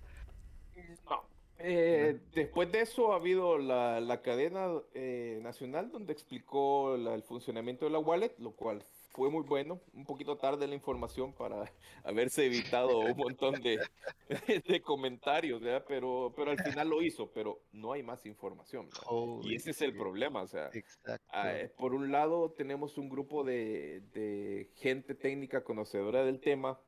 No. Eh, después de eso ha habido la, la cadena eh, nacional donde explicó la- el funcionamiento de la wallet, lo cual fue muy bueno. Un poquito tarde la información para haberse evitado un montón de, de comentarios, ¿verdad? Pero, pero al final lo hizo, pero no hay más información. Y ese es el problema, o sea, eh, por un lado, tenemos un grupo de, de gente técnica conocedora del tema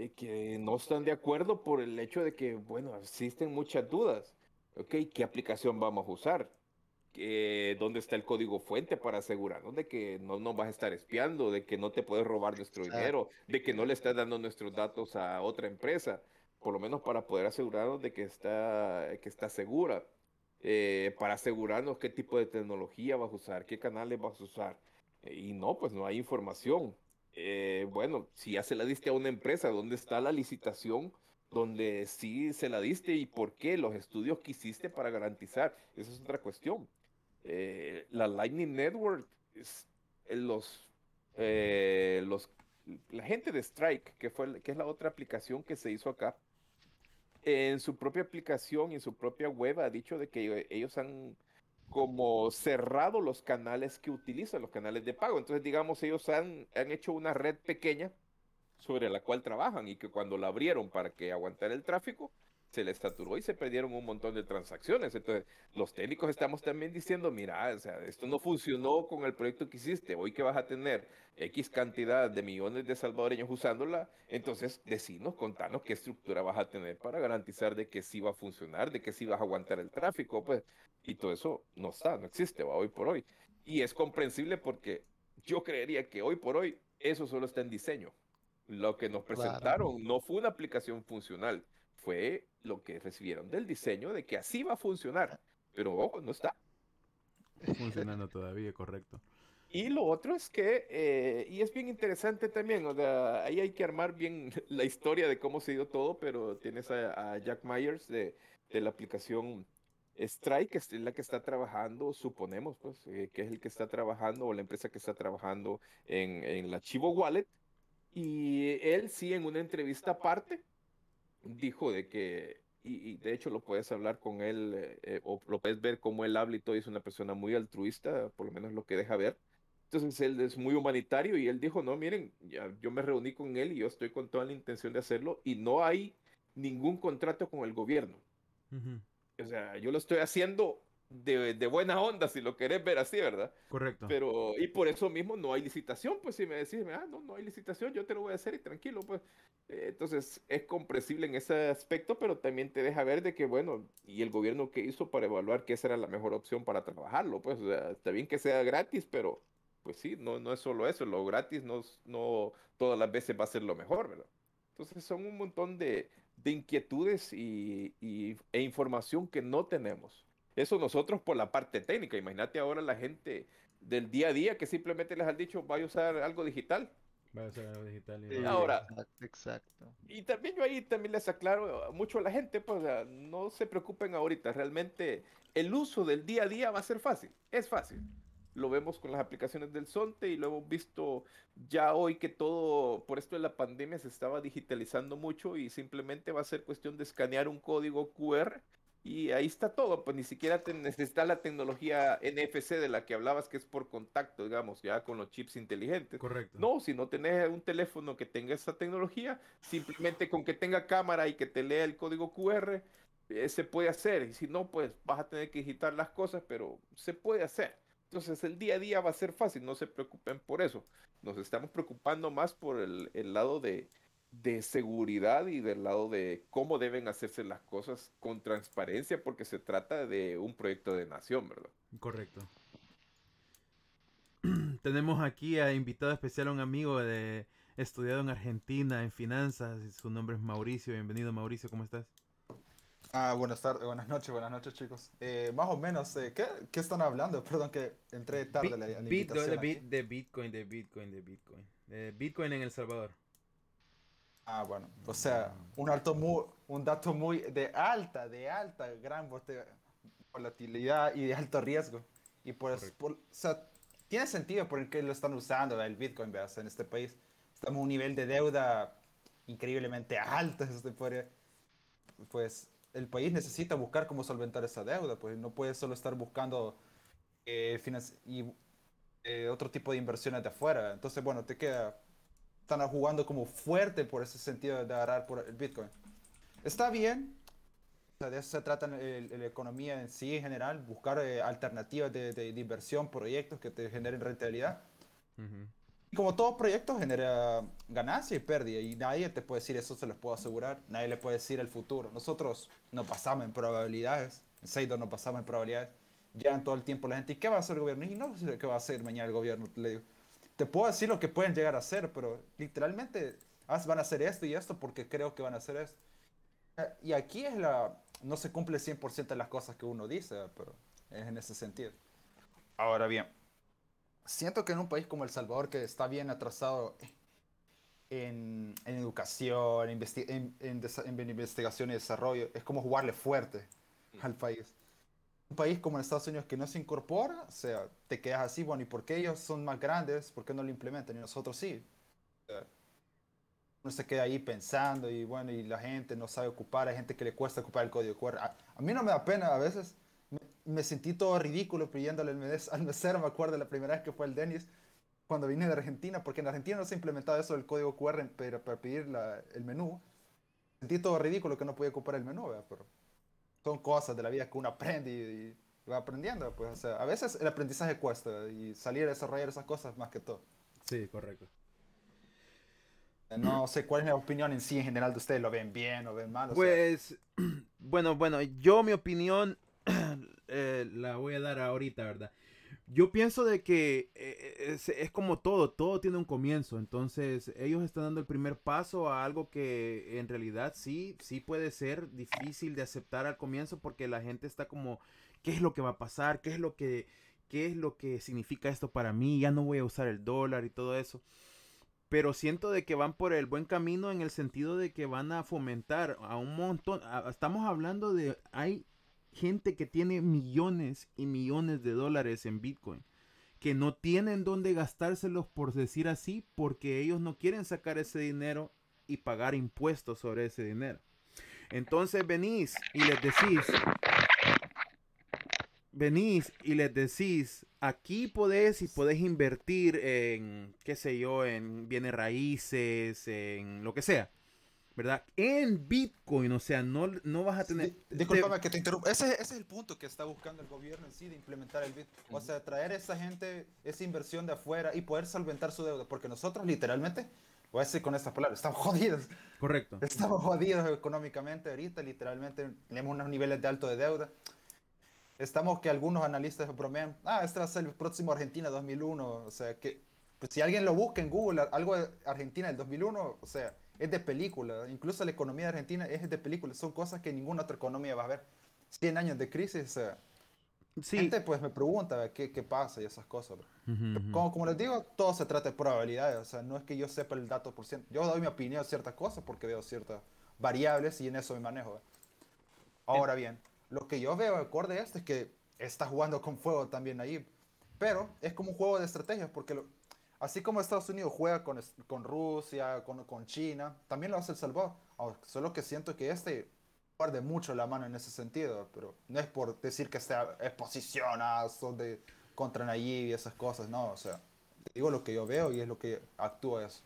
eh, que no están de acuerdo por el hecho de que, bueno, existen muchas dudas. Ok, ¿qué aplicación vamos a usar? ¿Qué- ¿Dónde está el código fuente para asegurarnos de que no nos vas a estar espiando, de que no te puedes robar nuestro dinero, de que no le estás dando nuestros datos a otra empresa? Por lo menos para poder asegurarnos de que está, que está segura eh, para asegurarnos qué tipo de tecnología vas a usar, qué canales vas a usar. Eh, y no, pues no hay información. Eh, bueno, si ya se la diste a una empresa, ¿dónde está la licitación? Donde sí se la diste y por qué, los estudios que hiciste para garantizar. Esa es otra cuestión. Eh, la Lightning Network, es, eh, los, eh, los, la gente de Strike, que, fue, que es la otra aplicación que se hizo acá, en su propia aplicación y en su propia web ha dicho de que ellos han como cerrado los canales que utilizan, los canales de pago. Entonces, digamos, ellos han, han hecho una red pequeña sobre la cual trabajan y que cuando la abrieron para que aguantara el tráfico, se les saturó y se perdieron un montón de transacciones. Entonces, los técnicos estamos también diciendo, mira, o sea, esto no funcionó con el proyecto que hiciste. Hoy que vas a tener X cantidad de millones de salvadoreños usándola, entonces decinos, contanos qué estructura vas a tener para garantizar de que sí va a funcionar, de que sí vas a aguantar el tráfico, pues. Y todo eso no está, no existe, va hoy por hoy. Y es comprensible porque yo creería que hoy por hoy eso solo está en diseño. Lo que nos Claro. presentaron no fue una aplicación funcional, fue lo que recibieron del diseño de que así va a funcionar. Pero ojo, no está. Funcionando todavía, correcto. Y lo otro es que, eh, y es bien interesante también, o sea, ahí hay que armar bien la historia de cómo se dio todo, pero tienes a, a Jack Myers de, de la aplicación Strike, que es la que está trabajando, suponemos, pues, eh, que es el que está trabajando, o la empresa que está trabajando en, en la Chivo Wallet. Y él sí, en una entrevista aparte, dijo de que, y, y de hecho lo puedes hablar con él, eh, eh, o lo puedes ver cómo él habla y todo, y es una persona muy altruista, por lo menos lo que deja ver. Entonces él es muy humanitario y él dijo, no, miren, ya, yo me reuní con él y yo estoy con toda la intención de hacerlo y no hay ningún contrato con el gobierno. Ujú. O sea, yo lo estoy haciendo de, de buena onda, si lo querés ver así, ¿verdad? Correcto. Pero, y por eso mismo no hay licitación, pues si me decís, ah, no, no hay licitación, yo te lo voy a hacer y tranquilo, pues. Eh, entonces es comprensible en ese aspecto, pero también te deja ver de que, bueno, y el gobierno que hizo para evaluar que esa era la mejor opción para trabajarlo, pues, o sea, está bien que sea gratis, pero, pues sí, no, no es solo eso, lo gratis no, no todas las veces va a ser lo mejor, ¿verdad? Entonces son un montón de, de inquietudes y, y- e información que no tenemos. Eso nosotros por la parte técnica. Imagínate ahora la gente del día a día que simplemente les han dicho, vaya a usar algo digital. Va a ser algo digital. y Sí, Ahora- exacto, exacto. Y también yo ahí también les aclaro mucho a la gente, pues o sea, no se preocupen ahorita. Realmente el uso del día a día va a ser fácil. Es fácil. Lo vemos con las aplicaciones del Sonte y lo hemos visto ya hoy que todo, por esto de la pandemia, se estaba digitalizando mucho y simplemente va a ser cuestión de escanear un código QR y ahí está todo. Pues ni siquiera te necesita la tecnología NFC de la que hablabas, que es por contacto, digamos, ya con los chips inteligentes. Correcto. No, si no tenés un teléfono que tenga esa tecnología, simplemente con que tenga cámara y que te lea el código QR, eh, se puede hacer. Y si no, pues vas a tener que digitar las cosas, pero se puede hacer. Entonces el día a día va a ser fácil, no se preocupen por eso. Nos estamos preocupando más por el, el lado de, de seguridad y del lado de cómo deben hacerse las cosas con transparencia, porque se trata de un proyecto de nación, ¿verdad? Correcto. Tenemos aquí a invitado especial a un amigo de estudiado en Argentina en finanzas. Su nombre es Mauricio. Bienvenido, Mauricio. ¿Cómo estás? Ah, buenas tardes, buenas noches, buenas noches, chicos. Eh, más o menos, eh, ¿qué, qué están hablando? Perdón que entré tarde a la, a la Bit- invitación de, aquí. bit- de Bitcoin, de Bitcoin, de Bitcoin. Bitcoin en El Salvador. Ah, bueno, o sea, un alto muy, un dato muy de alta, de alta, gran volatilidad y de alto riesgo. Y pues, Correcto. por- o sea, tiene sentido por el que lo están usando el Bitcoin, ¿verdad? En este país. Estamos a un nivel de deuda increíblemente alto, pues el país necesita buscar cómo solventar esa deuda, pues no puede solo estar buscando eh, y, eh, otro tipo de inversiones de afuera. Entonces, bueno, te queda, están jugando como fuerte por ese sentido de agarrar por el Bitcoin. Está bien, de eso se trata la economía en sí en general, buscar eh, alternativas de, de- de inversión, proyectos que te generen rentabilidad. Ujú. Y como todo proyecto genera ganancia y pérdida, y nadie te puede decir eso, se los puedo asegurar, nadie le puede decir el futuro. Nosotros nos basamos en probabilidades, en Seidor nos basamos en probabilidades, llegan todo el tiempo la gente, ¿y qué va a hacer el gobierno? Y no sé qué va a hacer mañana el gobierno, le digo. Te puedo decir lo que pueden llegar a hacer, pero literalmente ah, van a hacer esto y esto porque creo que van a hacer esto. Y aquí es la, no se cumple 100% de las cosas que uno dice, pero es en ese sentido. Ahora bien, siento que en un país como El Salvador, que está bien atrasado en, en educación, en, en- en investigación y desarrollo, es como jugarle fuerte al país. Un país como en Estados Unidos que no se incorpora, o sea, te quedas así, bueno, ¿y por qué ellos son más grandes? ¿Por qué no lo implementan? Y nosotros sí. O sea, uno se queda ahí pensando y bueno, y la gente no sabe ocupar, hay gente que le cuesta ocupar el código QR. A, mí no me da pena a veces, me, sentí todo ridículo pidiéndole al, mes- al mesero, me acuerdo la primera vez que fue el Denis, cuando vine de Argentina, porque en Argentina no se ha implementado eso del código QR para, para pedir el menú. Sentí todo ridículo que no podía ocupar el menú, ¿verdad? pero son cosas de la vida que uno aprende y, y va aprendiendo. Pues, o sea, a veces el aprendizaje cuesta y salir a desarrollar esas cosas más que todo. Sí, correcto. No sé cuál es la opinión en sí en general de ustedes, ¿lo ven bien o ven mal? O sea, Pues, bueno, bueno, yo mi opinión eh, la voy a dar ahorita, ¿verdad? Yo pienso de que eh, es, es como todo, todo tiene un comienzo, entonces ellos están dando el primer paso a algo que en realidad sí, sí puede ser difícil de aceptar al comienzo porque la gente está como, ¿qué es lo que va a pasar? ¿Qué es lo que, qué es lo que significa esto para mí? Ya no voy a usar el dólar y todo eso pero siento de que van por el buen camino en el sentido de que van a fomentar a un montón. estamos hablando de hay gente que tiene millones y millones de dólares en Bitcoin que no tienen dónde gastárselos por decir así porque ellos no quieren sacar ese dinero y pagar impuestos sobre ese dinero. Entonces venís y les decís, venís y les decís, aquí podés y podés invertir en, qué sé yo, en bienes raíces, en lo que sea, ¿verdad? En Bitcoin, o sea, no, no vas a tener... Di- Discúlpame que te interrumpa. Ese, ese es el punto que está buscando el gobierno en sí de implementar el Bitcoin. O sea, traer a esa gente, esa inversión de afuera y poder solventar su deuda. Porque nosotros literalmente, voy a decir con estas palabras, estamos jodidos. Correcto. Estamos jodidos económicamente ahorita, literalmente tenemos unos niveles de alto de deuda. Estamos que algunos analistas bromean, ah, este va a ser el próximo Argentina 2001, o sea, que pues, si alguien lo busca en Google, algo de Argentina del 2001, o sea, es de película, incluso la economía de Argentina es de película, son cosas que ninguna otra economía va a ver. 100 años de crisis, sea, Sí. gente pues me pregunta qué, qué pasa y esas cosas. bro. Ujú, ujú. Como, como les digo, todo se trata de probabilidades. O sea, no es que yo sepa el dato por ciento. Yo doy mi opinión de ciertas cosas porque veo ciertas variables y en eso me manejo. ¿eh? Ahora bien, lo que yo veo acorde a esto es que está jugando con fuego también ahí. Pero es como un juego de estrategias porque lo- así como Estados Unidos juega con, con Rusia, con, con China, también lo hace El Salvador. Ahora, Solo que siento que este guarde mucho la mano en ese sentido, pero no es por decir que sea es posicionazo de contra Nayib y esas cosas, no, o sea, digo lo que yo veo y es lo que actúa eso.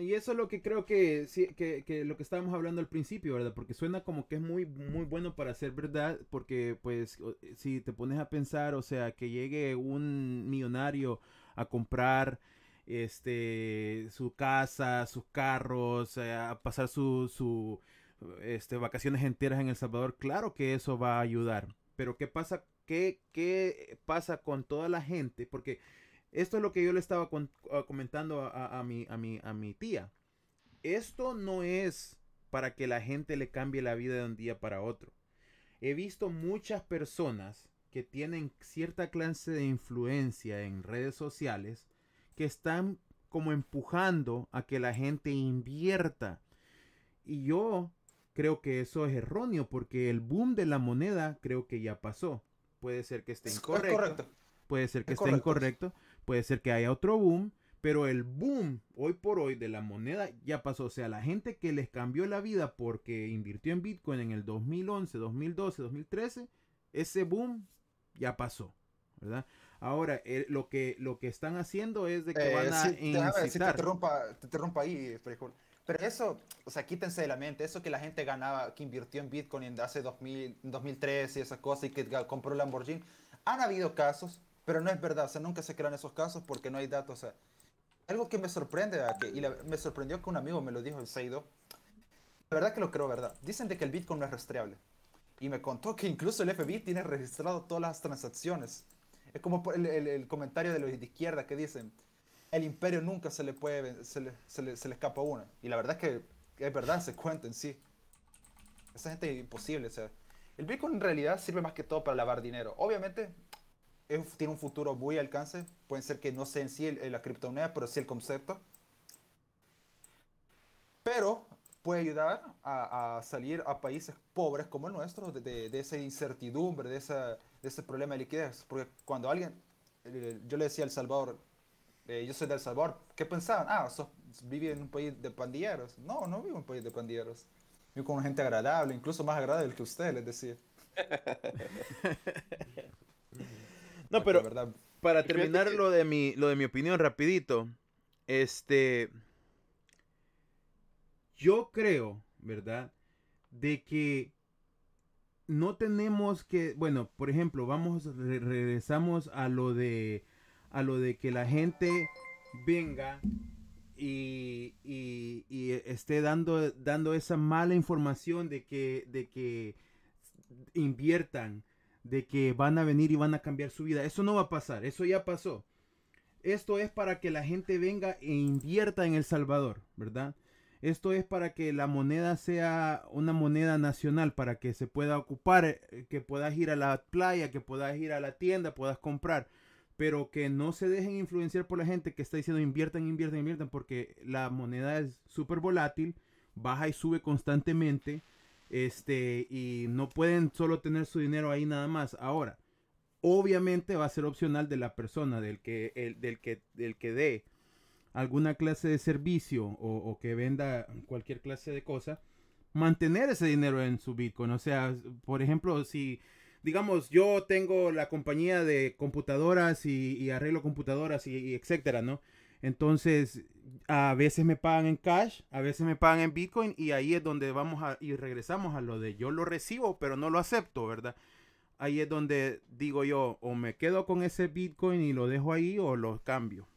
Y eso es lo que creo que, que, que lo que estábamos hablando al principio, ¿verdad? Porque suena como que es muy, muy bueno para ser verdad, porque pues si te pones a pensar, o sea, que llegue un millonario a comprar este su casa, sus carros, eh, a pasar su, su este, vacaciones enteras en El Salvador, claro que eso va a ayudar. Pero ¿qué pasa? ¿Qué, qué pasa con toda la gente? Porque esto es lo que yo le estaba ah, comentando a- a mi, a, mi, a mi tía. Esto no es para que la gente le cambie la vida de un día para otro. He visto muchas personas que tienen cierta clase de influencia en redes sociales que están como empujando a que la gente invierta. Y yo creo que eso es erróneo porque el boom de la moneda creo que ya pasó. Puede ser que esté Es- es incorrecto. correcto. Puede ser que Es esté correcto. incorrecto, puede ser que haya otro boom, pero el boom hoy por hoy de la moneda ya pasó. O sea, la gente que les cambió la vida porque invirtió en Bitcoin en el 2011, 2012, 2013, ese boom ya pasó, ¿verdad? Ahora, eh, lo, que, lo que están haciendo es de que Eh, van a sí, ver si te incitar. interrumpa, te interrumpa ahí, frijol. Pero eso, o sea, quítense de la mente, eso que la gente ganaba, que invirtió en Bitcoin en hace 2000, 2013 y esas cosas y que compró Lamborghini, han habido casos, pero no es verdad, o sea, nunca se crean esos casos porque no hay datos, o sea, algo que me sorprende, que, y la- me sorprendió que un amigo me lo dijo, el Seido, la verdad que lo creo, ¿verdad? Dicen de que el Bitcoin no es rastreable. Y me contó que incluso el FBI tiene registrado todas las transacciones. Es como el, el- el comentario de los de izquierda que dicen, el imperio nunca se le puede, se le, se le, se le escapa una. Y la verdad es que es verdad, se cuenta en sí. Esa gente es imposible, o sea. El Bitcoin en realidad sirve más que todo para lavar dinero. Obviamente es- tiene un futuro muy alcance. Puede ser que no sea en sí el- la criptomoneda, pero sí el concepto. Pero puede ayudar a, a salir a países pobres como el nuestro de, de- de esa incertidumbre, de, esa, de ese problema de liquidez. Porque cuando alguien, yo le decía a El Salvador, eh, yo soy de El Salvador, ¿qué pensaban? Ah, sos, vive en un país de pandilleros. No, no vivo en un país de pandilleros. Vivo con gente agradable, incluso más agradable que ustedes, les decía. No, pero verdad, para terminar lo de mi lo de mi opinión rapidito, este yo creo, ¿verdad? De que no tenemos que, bueno, por ejemplo, vamos re- regresamos a lo de a lo de que la gente venga y, y- y esté dando dando esa mala información de que de que inviertan de que van a venir y van a cambiar su vida. Eso no va a pasar, eso ya pasó. Esto es para que la gente venga e invierta en El Salvador, ¿verdad? Esto es para que la moneda sea una moneda nacional, para que se pueda ocupar, eh, que puedas ir a la playa, que puedas ir a la tienda, puedas comprar, pero que no se dejen influenciar por la gente que está diciendo inviertan, inviertan, inviertan, porque la moneda es súper volátil, baja y sube constantemente, este, y no pueden solo tener su dinero ahí nada más. Ahora, obviamente va a ser opcional de la persona, del que, el, del que, del que dé alguna clase de servicio o, que venda cualquier clase de cosa, mantener ese dinero en su Bitcoin. O sea, por ejemplo, si, digamos, yo tengo la compañía de computadoras y, y arreglo computadoras y, y etcétera, ¿no? Entonces, a veces me pagan en cash, a veces me pagan en Bitcoin y ahí es donde vamos a y regresamos a lo de yo lo recibo, pero no lo acepto, ¿verdad? Ahí es donde digo yo, o me quedo con ese Bitcoin y lo dejo ahí o lo cambio.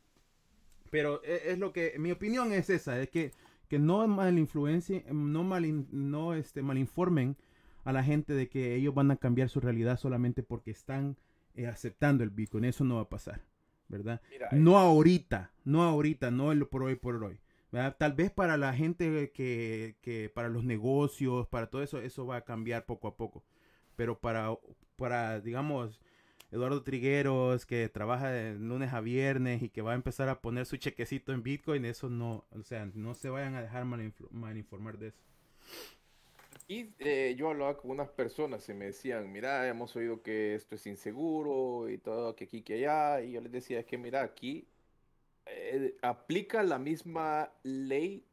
Pero e- es, lo que, mi opinión es esa, es que, que no mal influencia, no mal, no este, malinformen a la gente de que ellos van a cambiar su realidad solamente porque están eh, aceptando el Bitcoin. Eso no va a pasar, ¿verdad? Mira, No ahorita, no ahorita, no el por hoy por hoy. ¿verdad? Tal vez para la gente que, que para los negocios, para todo eso, eso va a cambiar poco a poco. Pero para, para digamos, Eduardo Trigueros, que trabaja de lunes a viernes y que va a empezar a poner su chequecito en Bitcoin, eso no, o sea, no se vayan a dejar mal, informar de eso. Y eh, yo hablaba con unas personas y me decían, mira, hemos oído que esto es inseguro y todo, que aquí, que allá. Y yo les decía, es que mira, aquí eh, aplica la misma ley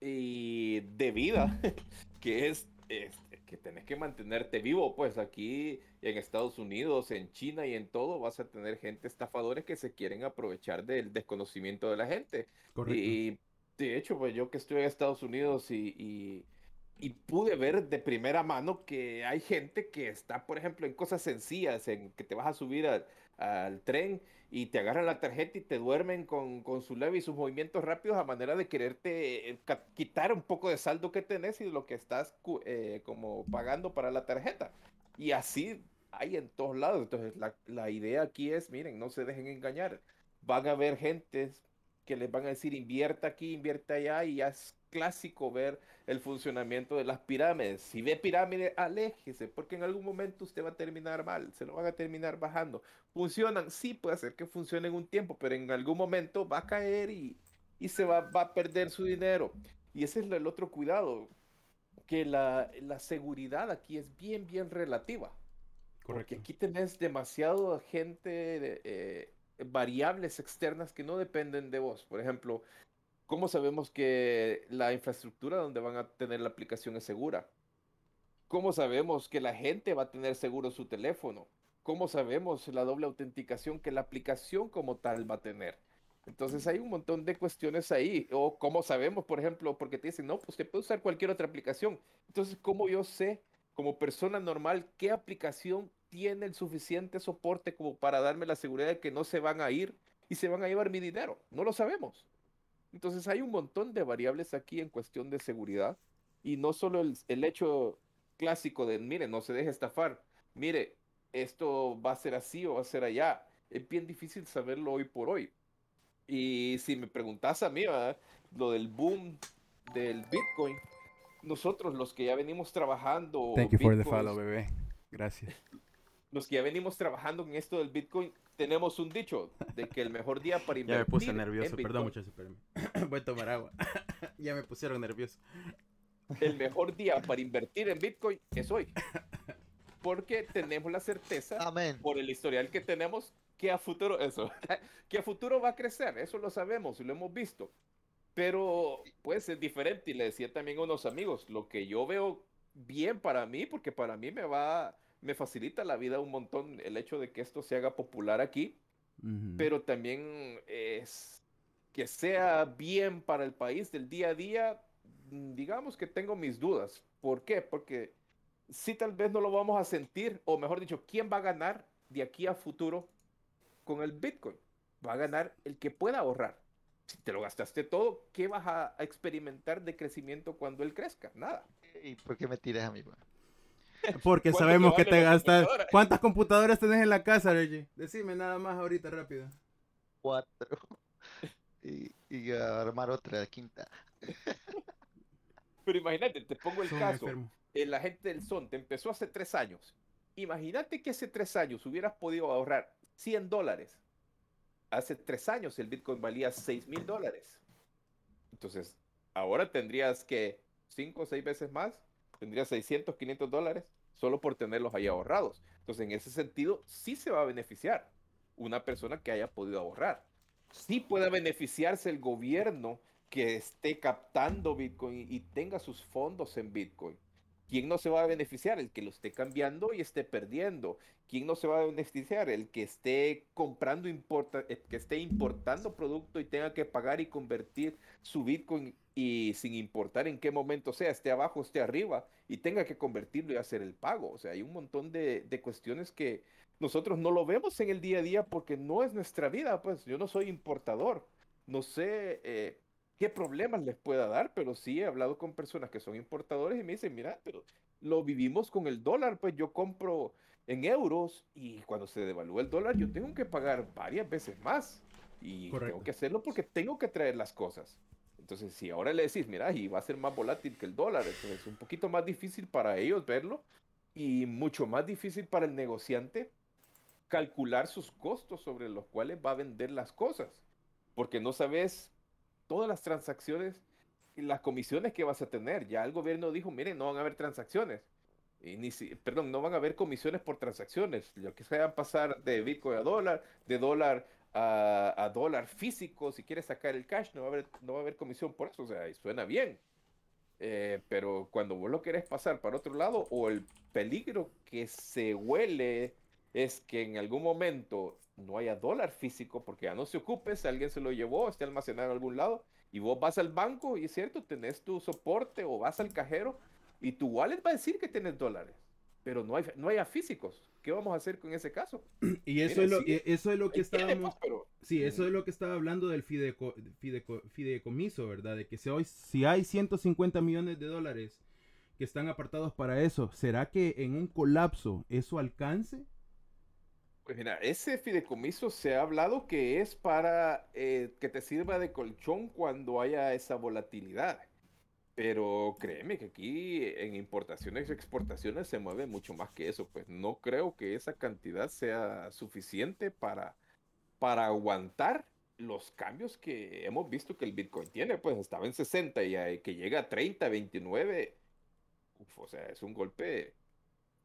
y de vida, que es este, que tenés que mantenerte vivo. Pues aquí en Estados Unidos, en China y en todo, vas a tener gente estafadores que se quieren aprovechar del desconocimiento de la gente. Correcto. Y De hecho, pues yo que estoy en Estados Unidos y, y, y pude ver de primera mano que hay gente que está, por ejemplo, en cosas sencillas, en que te vas a subir al, al tren y te agarran la tarjeta y te duermen con, con su leve y sus movimientos rápidos a manera de quererte eh, quitar un poco de saldo que tenés y lo que estás eh, como pagando para la tarjeta. Y así hay en todos lados. Entonces, la, la idea aquí es, miren, no se dejen engañar. Van a haber gentes que les van a decir invierta aquí, invierta allá, y ya es clásico ver el funcionamiento de las pirámides. Si ve pirámide, aléjese, porque en algún momento usted va a terminar mal, se lo van a terminar bajando. Funcionan, sí, puede ser que funcionen un tiempo, pero en algún momento va a caer y, y se va, va a perder su dinero. Y ese es el otro cuidado, que la, la seguridad aquí es bien, bien relativa. Porque aquí tenés demasiado gente, de, eh, variables externas que no dependen de vos. Por ejemplo, ¿cómo sabemos que la infraestructura donde van a tener la aplicación es segura? ¿Cómo sabemos que la gente va a tener seguro su teléfono? ¿Cómo sabemos la doble autenticación que la aplicación como tal va a tener? Entonces hay un montón de cuestiones ahí. O cómo sabemos, por ejemplo, porque te dicen, no, pues usted puede usar cualquier otra aplicación. Entonces, ¿cómo yo sé como persona normal qué aplicación tiene el suficiente soporte como para darme la seguridad de que no se van a ir y se van a llevar mi dinero? No lo sabemos. Entonces hay un montón de variables aquí en cuestión de seguridad y no solo el, el hecho clásico de, mire, no se deje estafar, mire, esto va a ser así o va a ser allá. Es bien difícil saberlo hoy por hoy. Y si me preguntas a mí, ¿verdad? lo del boom del Bitcoin, nosotros los que ya venimos trabajando, Thank you for the follow, bebé. Gracias. los que ya venimos trabajando en esto del Bitcoin, tenemos un dicho de que el mejor día para Ya invertir me puse en nervioso, perdón Bitcoin, muchachos, espérenme. Voy a tomar agua. ya me pusieron nervioso. el mejor día para invertir en Bitcoin es hoy. Porque tenemos la certeza Amén. por el historial que tenemos que a futuro eso, que a futuro va a crecer, eso lo sabemos y lo hemos visto. Pero puede ser diferente y le decía también a unos amigos, lo que yo veo bien para mí, porque para mí me va, me facilita la vida un montón el hecho de que esto se haga popular aquí, pero también es que sea bien para el país del día a día, mm, digamos que tengo mis dudas. ¿Por qué? Porque si tal vez no lo vamos a sentir, o mejor dicho, ¿quién va a ganar de aquí a futuro con el Bitcoin? Va a ganar el que pueda ahorrar. Si te lo gastaste todo, ¿qué vas a experimentar de crecimiento cuando él crezca? Nada. ¿Y por qué me tiras a mí? Porque ¿Cuánto sabemos que vale te gastas. computadora? ¿Cuántas computadoras tenés en la casa, Reggie? Decime nada más ahorita rápido. Cuatro. Y, y a armar otra quinta. Pero imagínate, te pongo el Son caso. el agente del SON te empezó hace tres años. Imagínate que hace tres años hubieras podido ahorrar 100 dólares. Hace tres años el Bitcoin valía 6 mil dólares. Entonces, ahora tendrías que cinco o seis veces más, tendrías 600, 500 dólares solo por tenerlos ahí ahorrados. Entonces, en ese sentido, sí se va a beneficiar una persona que haya podido ahorrar. Sí puede beneficiarse el gobierno que esté captando Bitcoin y tenga sus fondos en Bitcoin. ¿Quién no se va a beneficiar? El que lo esté cambiando y esté perdiendo. ¿Quién no se va a beneficiar? El que esté comprando, importa, el que esté importando producto y tenga que pagar y convertir su Bitcoin y sin importar en qué momento sea, esté abajo, esté arriba, y tenga que convertirlo y hacer el pago. O sea, hay un montón de, de cuestiones que nosotros no lo vemos en el día a día porque no es nuestra vida. Pues yo no soy importador. No sé eh, qué problemas les pueda dar, pero sí he hablado con personas que son importadores y me dicen, mira, pero lo vivimos con el dólar, pues yo compro en euros y cuando se devalúa el dólar yo tengo que pagar varias veces más y Correcto. tengo que hacerlo porque tengo que traer las cosas. Entonces, si ahora le decís, mira, y va a ser más volátil que el dólar, entonces es un poquito más difícil para ellos verlo y mucho más difícil para el negociante calcular sus costos sobre los cuales va a vender las cosas, porque no sabes todas las transacciones y las comisiones que vas a tener. Ya el gobierno dijo, miren, no van a haber transacciones. Y ni si- perdón, no van a haber comisiones por transacciones. Lo que se van a pasar de Bitcoin a dólar, de dólar a, a dólar físico, si quieres sacar el cash, no va a haber, no va a haber comisión por eso. O sea, y suena bien. Eh, pero cuando vos lo querés pasar para otro lado, o el peligro que se huele es que en algún momento no haya dólar físico porque ya no se ocupe, si alguien se lo llevó, esté almacenado en algún lado Y vos vas al banco y es cierto, tenés tu soporte o vas al cajero y tu wallet va a decir que tienes dólares, pero no hay, no hay a físicos. ¿Qué vamos a hacer con ese caso? Y eso, Mira, es lo, sí, y eso es lo que estábamos... pero- Sí, eso es lo que estaba hablando del fideco- fideco- fideicomiso, ¿verdad? De que si, hoy, si hay 150 millones de dólares que están apartados para eso, ¿será que en un colapso eso alcance? Pues mira, ese fideicomiso se ha hablado que es para eh, que te sirva de colchón cuando haya esa volatilidad. Pero créeme que aquí en importaciones y exportaciones se mueve mucho más que eso. Pues no creo que esa cantidad sea suficiente para, para aguantar los cambios que hemos visto que el Bitcoin tiene. Pues estaba en 60 y ahí que llega a 30, 29. uf, o sea, es un golpe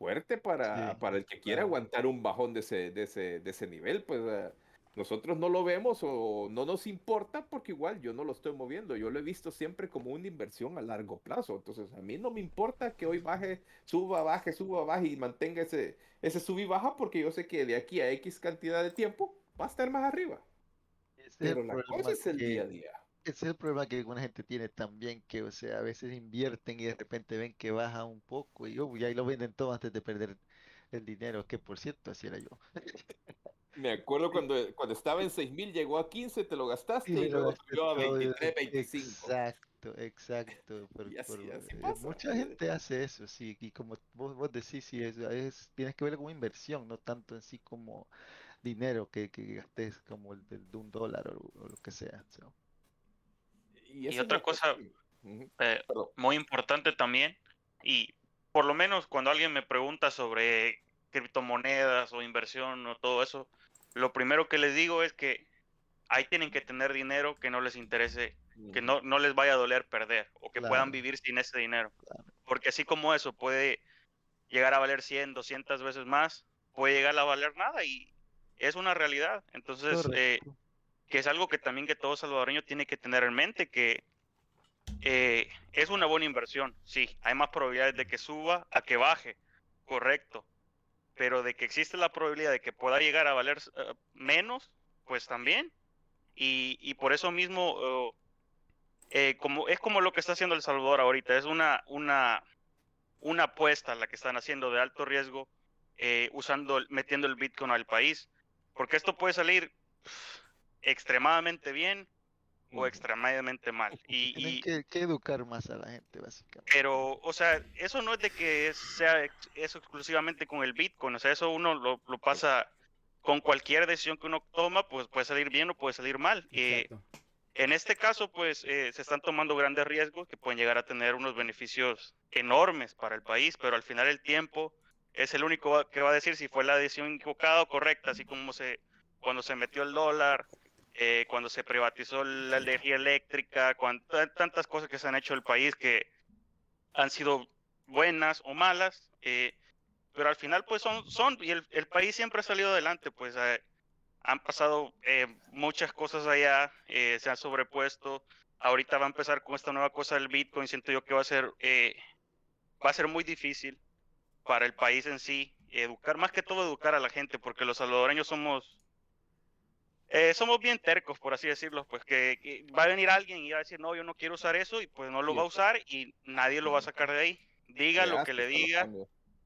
fuerte para, Sí, para el que quiera aguantar un bajón de ese, de ese, de ese nivel. Pues eh, nosotros no lo vemos o no nos importa porque igual yo no lo estoy moviendo. Yo lo he visto siempre como una inversión a largo plazo. Entonces a mí no me importa que hoy baje, suba, baje, suba, baje y mantenga ese, ese sub y baja porque yo sé que de aquí a X cantidad de tiempo va a estar más arriba. Pero la cosa es el que- día a día. Ese es el problema que alguna gente tiene también, que o sea, a veces invierten y de repente ven que baja un poco y, oh, y ahí lo venden todo antes de perder el dinero, que por cierto, así era yo. Me acuerdo cuando, cuando estaba en 6000 llegó a 15, te lo gastaste Y luego subió a todo y- 23, 25. Exacto, exacto. por- Y así- por- así eh, mucha gente hace eso, sí, y como vos, vos decís, sí, es, es- tienes que verlo como inversión, no tanto en sí como dinero que, que gastes como el de un dólar o, o lo que sea. so. Y, otra cosa- Eh, muy importante también. Y por lo menos cuando alguien me pregunta sobre criptomonedas o inversión o todo eso, lo primero que les digo es que ahí tienen que tener dinero que no les interese, que no, no les vaya a doler perder o que puedan vivir sin ese dinero. Claro. Porque así como eso puede llegar a valer 100, 200 veces más, puede llegar a valer nada y es una realidad. Entonces, eh. Que es algo que también que todo salvadoreño tiene que tener en mente, que eh, es una buena inversión, sí, hay más probabilidades de que suba a que baje, correcto, pero de que existe la probabilidad de que pueda llegar a valer eh, menos, pues también, y, y por eso mismo, eh, eh, como, es como lo que está haciendo El Salvador ahorita, es una, una, una apuesta la que están haciendo de alto riesgo, eh, usando, metiendo el Bitcoin al país, porque esto puede salir extremadamente bien o extremadamente mal. Y, Tienen y- que, que educar más a la gente, básicamente. pero, o sea, eso no es de que sea ex- eso exclusivamente con el Bitcoin, o sea, eso uno lo, lo pasa con cualquier decisión que uno toma, pues puede salir bien o puede salir mal. Eh, Exacto. en este caso, pues eh, se están tomando grandes riesgos que pueden llegar a tener unos beneficios enormes para el país, pero al final el tiempo es el único que va a decir si fue la decisión equivocada o correcta, así como se cuando se metió el dólar, eh, cuando se privatizó la energía eléctrica, cuan- tan- tantas cosas que se han hecho en el país que han sido buenas o malas, eh, pero al final pues son, son y el, el país siempre ha salido adelante, pues eh, han pasado eh, muchas cosas allá, se han sobrepuesto, ahorita va a empezar con esta nueva cosa del Bitcoin, siento yo que va a ser, va a ser muy difícil para el país en sí, educar, más que todo educar a la gente, porque los salvadoreños somos, eh, somos bien tercos, por así decirlo, pues que, que va a venir alguien y va a decir, no, yo no quiero usar eso, y pues no lo va a usar y nadie lo va a sacar de ahí. Diga lo que le diga,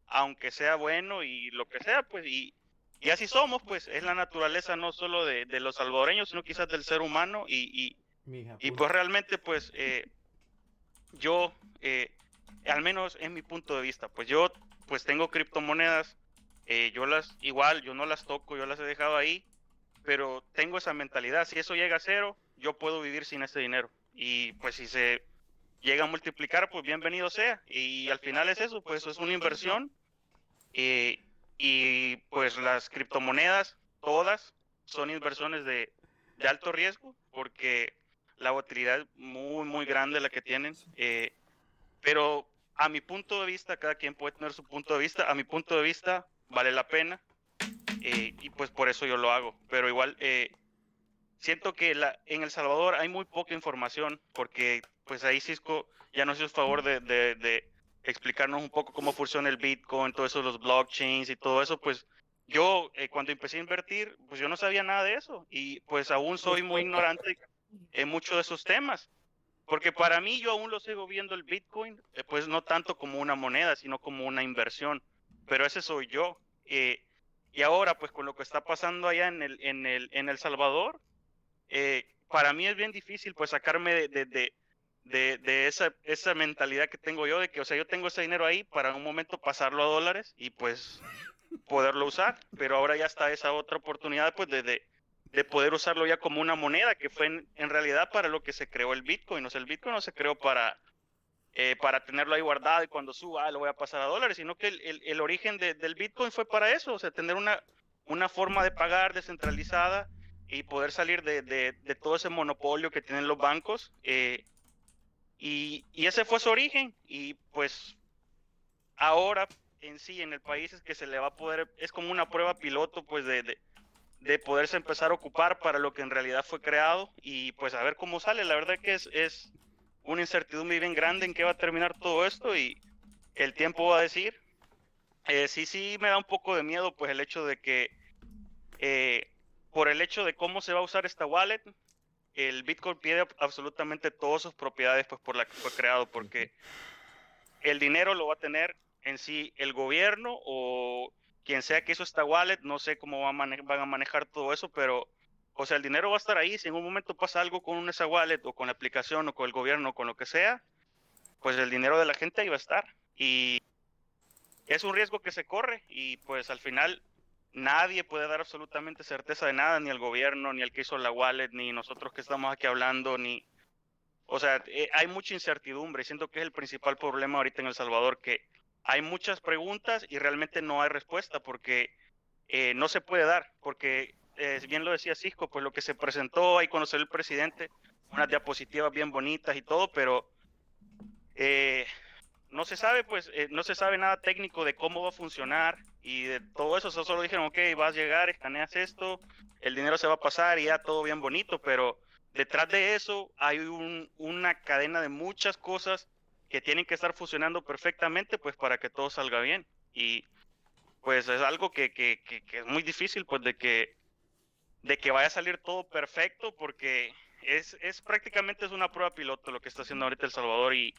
aunque sea bueno y lo que sea, pues, y, y así somos, pues, es la naturaleza no solo de, de los salvadoreños, sino quizás del ser humano, y, y, y pues realmente, pues, eh, yo, eh, al menos en mi punto de vista, pues yo, pues tengo criptomonedas, eh, yo las, igual, yo no las toco, yo las he dejado ahí, pero tengo esa mentalidad, si eso llega a cero, yo puedo vivir sin ese dinero, y pues si se llega a multiplicar, pues bienvenido sea, y al final es eso, pues es una inversión, eh, y pues las criptomonedas, todas, son inversiones de, de alto riesgo, porque la volatilidad es muy, muy grande la que tienen. eh, pero a mi punto de vista, cada quien puede tener su punto de vista. A mi punto de vista, vale la pena. Eh, y pues por eso yo lo hago. Pero igual, eh, siento que la, en El Salvador hay muy poca información, porque pues ahí Cisco ya nos hizo favor de, de- de explicarnos un poco cómo funciona el Bitcoin, todo eso, los blockchains y todo eso. Pues yo, eh, cuando empecé a invertir, pues yo no sabía nada de eso. Y pues aún soy muy ignorante en muchos de esos temas. Porque para mí yo aún lo sigo viendo el Bitcoin, eh, pues no tanto como una moneda, sino como una inversión. Pero ese soy yo. Eh, y ahora, pues con lo que está pasando allá en el, en el, en el Salvador, eh, para mí es bien difícil pues sacarme de, de, de, esa, esa mentalidad que tengo yo, de que, o sea, yo tengo ese dinero ahí para un momento pasarlo a dólares y pues poderlo usar, pero ahora ya está esa otra oportunidad pues de, de, de poder usarlo ya como una moneda, que fue en, en realidad para lo que se creó el Bitcoin. O sea, el Bitcoin no se creó para, eh, para tenerlo ahí guardado y cuando suba ah, lo voy a pasar a dólares, sino que el, el, origen de, del Bitcoin fue para eso, o sea, tener una, forma de pagar descentralizada y poder salir de, todo ese monopolio que tienen los bancos. Eh, y, ese fue su origen. Y pues ahora en sí, en el país, es que se le va a poder, es como una prueba piloto, pues de, de, de poderse empezar a ocupar para lo que en realidad fue creado y pues a ver cómo sale. La verdad que es una incertidumbre bien grande en qué va a terminar todo esto y el tiempo va a decir. Eh, sí, sí, me da un poco de miedo pues el hecho de que eh, por el hecho de cómo se va a usar esta wallet, el Bitcoin pierde absolutamente todas sus propiedades pues por la que fue creado, porque el dinero lo va a tener en sí el gobierno o quien sea que hizo esta wallet, no sé cómo van a, manejar todo eso, pero, o sea, el dinero va a estar ahí. Si en un momento pasa algo con esa wallet o con la aplicación o con el gobierno o con lo que sea, pues el dinero de la gente ahí va a estar. Y es un riesgo que se corre y pues al final nadie puede dar absolutamente certeza de nada, ni el gobierno, ni el que hizo la wallet, ni nosotros que estamos aquí hablando, ni... O sea, eh, hay mucha incertidumbre y siento que es el principal problema ahorita en El Salvador, que hay muchas preguntas y realmente no hay respuesta porque eh, no se puede dar, porque eh, bien lo decía Cisco, pues lo que se presentó ahí salió el presidente, unas diapositivas bien bonitas y todo, pero eh, no se sabe, pues eh, no se sabe nada técnico de cómo va a funcionar y de todo eso, solo dijeron, ok, vas a llegar, escaneas esto, el dinero se va a pasar y ya todo bien bonito, pero detrás de eso hay un, una cadena de muchas cosas que tienen que estar funcionando perfectamente pues para que todo salga bien. Y pues es algo que, que, que, que, es muy difícil pues de que de que vaya a salir todo perfecto porque es, es prácticamente es una prueba piloto lo que está haciendo ahorita El Salvador y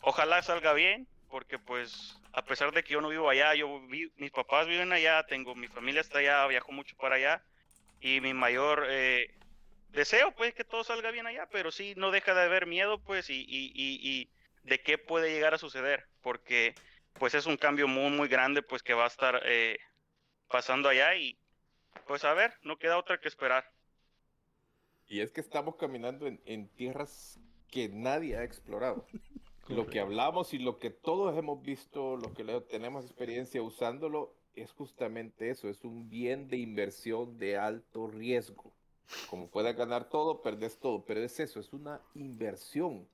ojalá salga bien porque pues a pesar de que yo no vivo allá, yo vi, mis papás viven allá, tengo mi familia está allá, viajo mucho para allá y mi mayor eh, deseo pues que todo salga bien allá, pero sí no deja de haber miedo pues y, y, y, de qué puede llegar a suceder, porque pues es un cambio muy, muy grande pues que va a estar eh, pasando allá y pues a ver, no queda otra que esperar. Y es que estamos caminando en, en tierras que nadie ha explorado. lo que hablamos y lo que todos hemos visto, lo que tenemos experiencia usándolo, es justamente eso, es un bien de inversión de alto riesgo. Como puedas ganar todo, perdes todo, pero es eso, es una inversión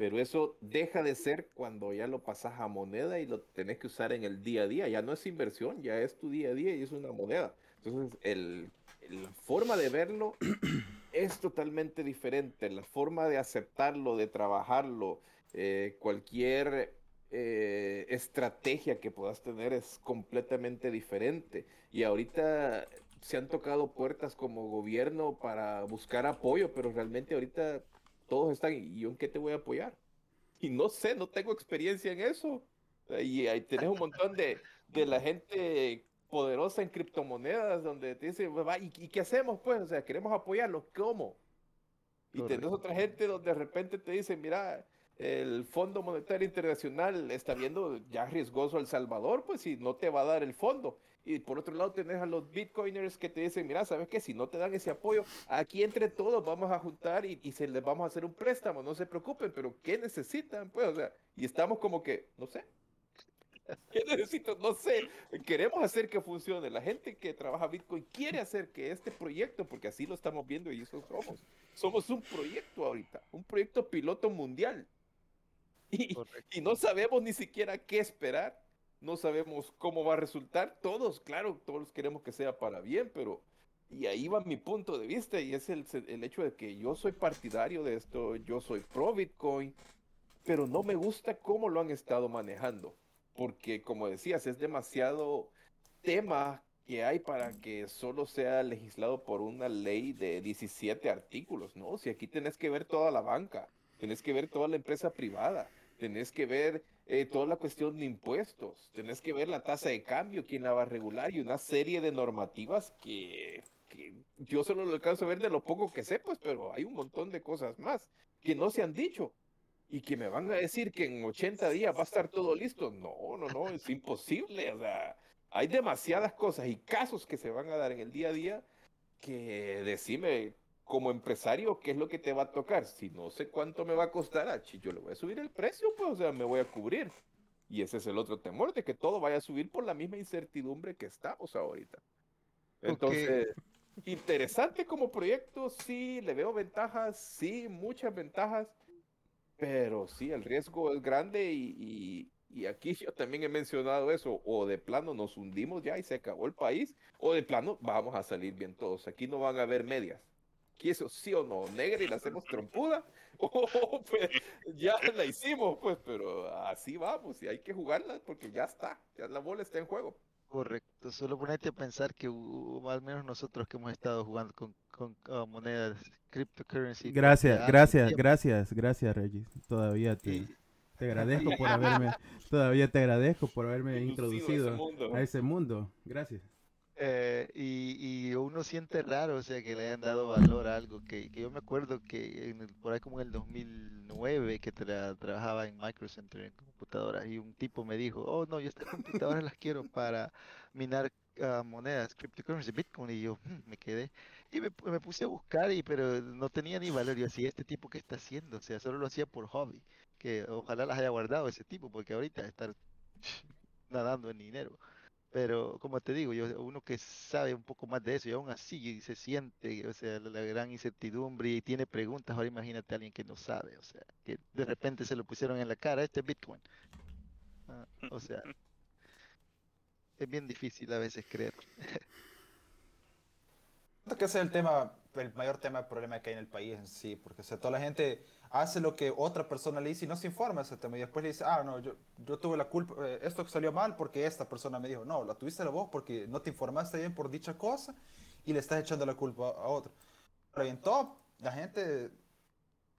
pero eso deja de ser cuando ya lo pasas a moneda y lo tenés que usar en el día a día. Ya no es inversión, ya es tu día a día y es una moneda. Entonces, el, la forma de verlo es totalmente diferente. La forma de aceptarlo, de trabajarlo, eh, cualquier eh, estrategia que puedas tener es completamente diferente. Y ahorita se han tocado puertas como gobierno para buscar apoyo, pero realmente ahorita todos están, ¿y yo en qué te voy a apoyar? Y no sé, no tengo experiencia en eso. Y ahí tenés un montón de, de la gente poderosa en criptomonedas donde te dice, ¿y, ¿y qué hacemos pues? O sea, queremos apoyarlos, ¿cómo? Y Correcto. tenés otra gente donde de repente te dicen, mira, el Fondo Monetario Internacional está viendo ya riesgoso El Salvador, pues si no te va a dar el fondo. Y por otro lado tenés a los bitcoiners que te dicen, mira, ¿sabes qué? Si no te dan ese apoyo, aquí entre todos vamos a juntar y, y se les vamos a hacer un préstamo, no se preocupen, pero ¿qué necesitan? Pues, o sea, y estamos como que, no sé. ¿Qué necesito? No sé. Queremos hacer que funcione. La gente que trabaja Bitcoin quiere hacer que este proyecto, porque así lo estamos viendo y eso somos. Somos un proyecto ahorita, un proyecto piloto mundial. Y, y no sabemos ni siquiera qué esperar no sabemos cómo va a resultar. Todos, claro, todos queremos que sea para bien, pero y ahí va mi punto de vista y es el, el hecho de que yo soy partidario de esto, yo soy pro Bitcoin, pero no me gusta cómo lo han estado manejando, porque como decías, es demasiado tema que hay para que solo sea legislado por una ley de 17 artículos, ¿no? Si aquí tenés que ver toda la banca, tenés que ver toda la empresa privada, tenés que ver eh, toda la cuestión de impuestos, tenés que ver la tasa de cambio, quién la va a regular y una serie de normativas que, que yo solo lo alcanzo a ver de lo poco que sé, pues, pero hay un montón de cosas más que no se han dicho y que me van a decir que en 80 días va a estar todo listo. No, no, no, es imposible. O sea, hay demasiadas cosas y casos que se van a dar en el día a día que decime como empresario qué es lo que te va a tocar. Si no sé cuánto me va a costar, ah, yo le voy a subir el precio, pues, o sea, me voy a cubrir. Y ese es el otro temor, de que todo vaya a subir por la misma incertidumbre que estamos ahorita. Entonces, interesante como proyecto, sí, le veo ventajas, sí, muchas ventajas, pero sí, el riesgo es grande y, y- aquí yo también he mencionado eso, o de plano nos hundimos ya y se acabó el país, o de plano vamos a salir bien todos. Aquí no van a haber medias. Aquí eso sí o no, negra y la hacemos trompuda, o pues ya la hicimos, pues, pero así vamos y hay que jugarla porque ya está, ya la bola está en juego. Correcto, solo ponerte a pensar que u- al menos nosotros que hemos estado jugando con, con ah, monedas cryptocurrency Gracias, gracias, gracias, gracias, Regis. Todavía te, y- te agradezco por haberme, todavía te agradezco por haberme Inducido a ese introducido mundo. a ese mundo. Gracias. Eh, y, y uno siente raro, o sea, que le hayan dado valor a algo que, que yo me acuerdo que en el- por ahí como en el 2009 que tra- trabajaba en Microcenter en computadoras y un tipo me dijo, oh no, yo estas computadoras las quiero para minar ah, monedas, cryptocurrency, Bitcoin y yo "Hmm", me quedé y me, me puse a buscar y pero no tenía ni valor, yo decía, este tipo qué está haciendo, o sea, solo lo hacía por hobby, que ojalá las haya guardado ese tipo porque ahorita estar nadando en dinero. Pero como te digo, yo uno que sabe un poco más de eso y aún así se siente, o sea, la, gran incertidumbre y tiene preguntas, ahora imagínate a alguien que no sabe, o sea, que de repente se lo pusieron en la cara, este es Bitcoin. Ah, o sea, es bien difícil a veces creer. Que ese es el tema, el mayor tema, el problema que hay en el país en sí, porque o sea, toda la gente hace lo que otra persona le dice y no se informa ese tema y después le dice, ah, no, yo, yo tuve la culpa, eh, esto salió mal porque esta persona me dijo, no, la tuviste la vos porque no te informaste bien por dicha cosa y le estás echando la culpa a otro. Pero bien, todo, la gente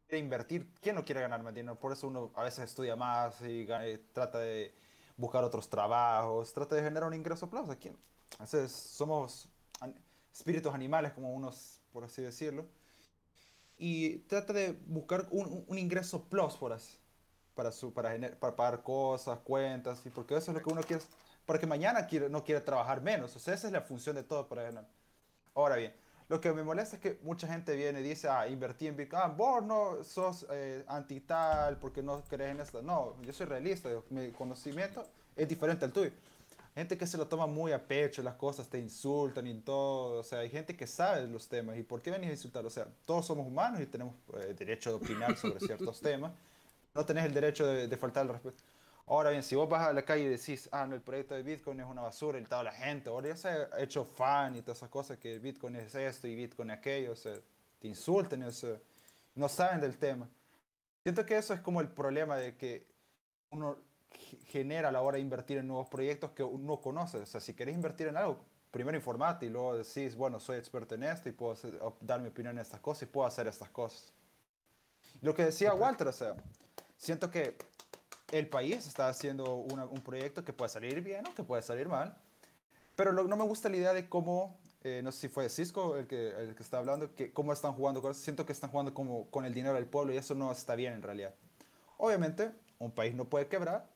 quiere invertir, ¿quién no quiere ganar más dinero? Por eso uno a veces estudia más y ga- eh, trata de buscar otros trabajos, trata de generar un ingreso plus. ¿A quién? A veces somos espíritus animales, como unos, por así decirlo. Y trata de buscar un, un- ingreso plus por así, para, su, para, gener- para pagar cosas, cuentas, y porque eso es lo que uno quiere, porque mañana quiere, no quiere trabajar menos. O sea, esa es la función de todo para ganar. Ahora bien, lo que me molesta es que mucha gente viene y dice, ah, invertí en Bitcoin. Ah, vos no sos eh, anti tal porque no crees en esto. No, yo soy realista. Mi conocimiento es diferente al tuyo. Gente que se lo toma muy a pecho, las cosas te insultan y todo. O sea, hay gente que sabe los temas. ¿Y por qué venís a insultar? O sea, todos somos humanos y tenemos eh, derecho de opinar sobre ciertos temas. No tenés el derecho de, de faltar el respeto. Ahora bien, si vos vas a la calle y decís, ah, no, el proyecto de Bitcoin es una basura y toda la gente, ahora ya se ha hecho fan y todas esas cosas, que Bitcoin es esto y Bitcoin es aquello, o sea, te insultan, o sea, no saben del tema. Siento que eso es como el problema de que uno ge- genera a la hora de invertir en nuevos proyectos que uno conoce. O sea, si querés invertir en algo, primero informate y luego decís, bueno, soy experto en esto y puedo hacer- dar mi opinión en estas cosas y puedo hacer estas cosas. Lo que decía Walter, o sea, siento que el país está haciendo una- un proyecto que puede salir bien o que puede salir mal, pero lo- no me gusta la idea de cómo, eh, no sé si fue Cisco el que, el que está hablando, que cómo están jugando cosas. Siento que están jugando como con el dinero del pueblo y eso no está bien en realidad. Obviamente, un país no puede quebrar,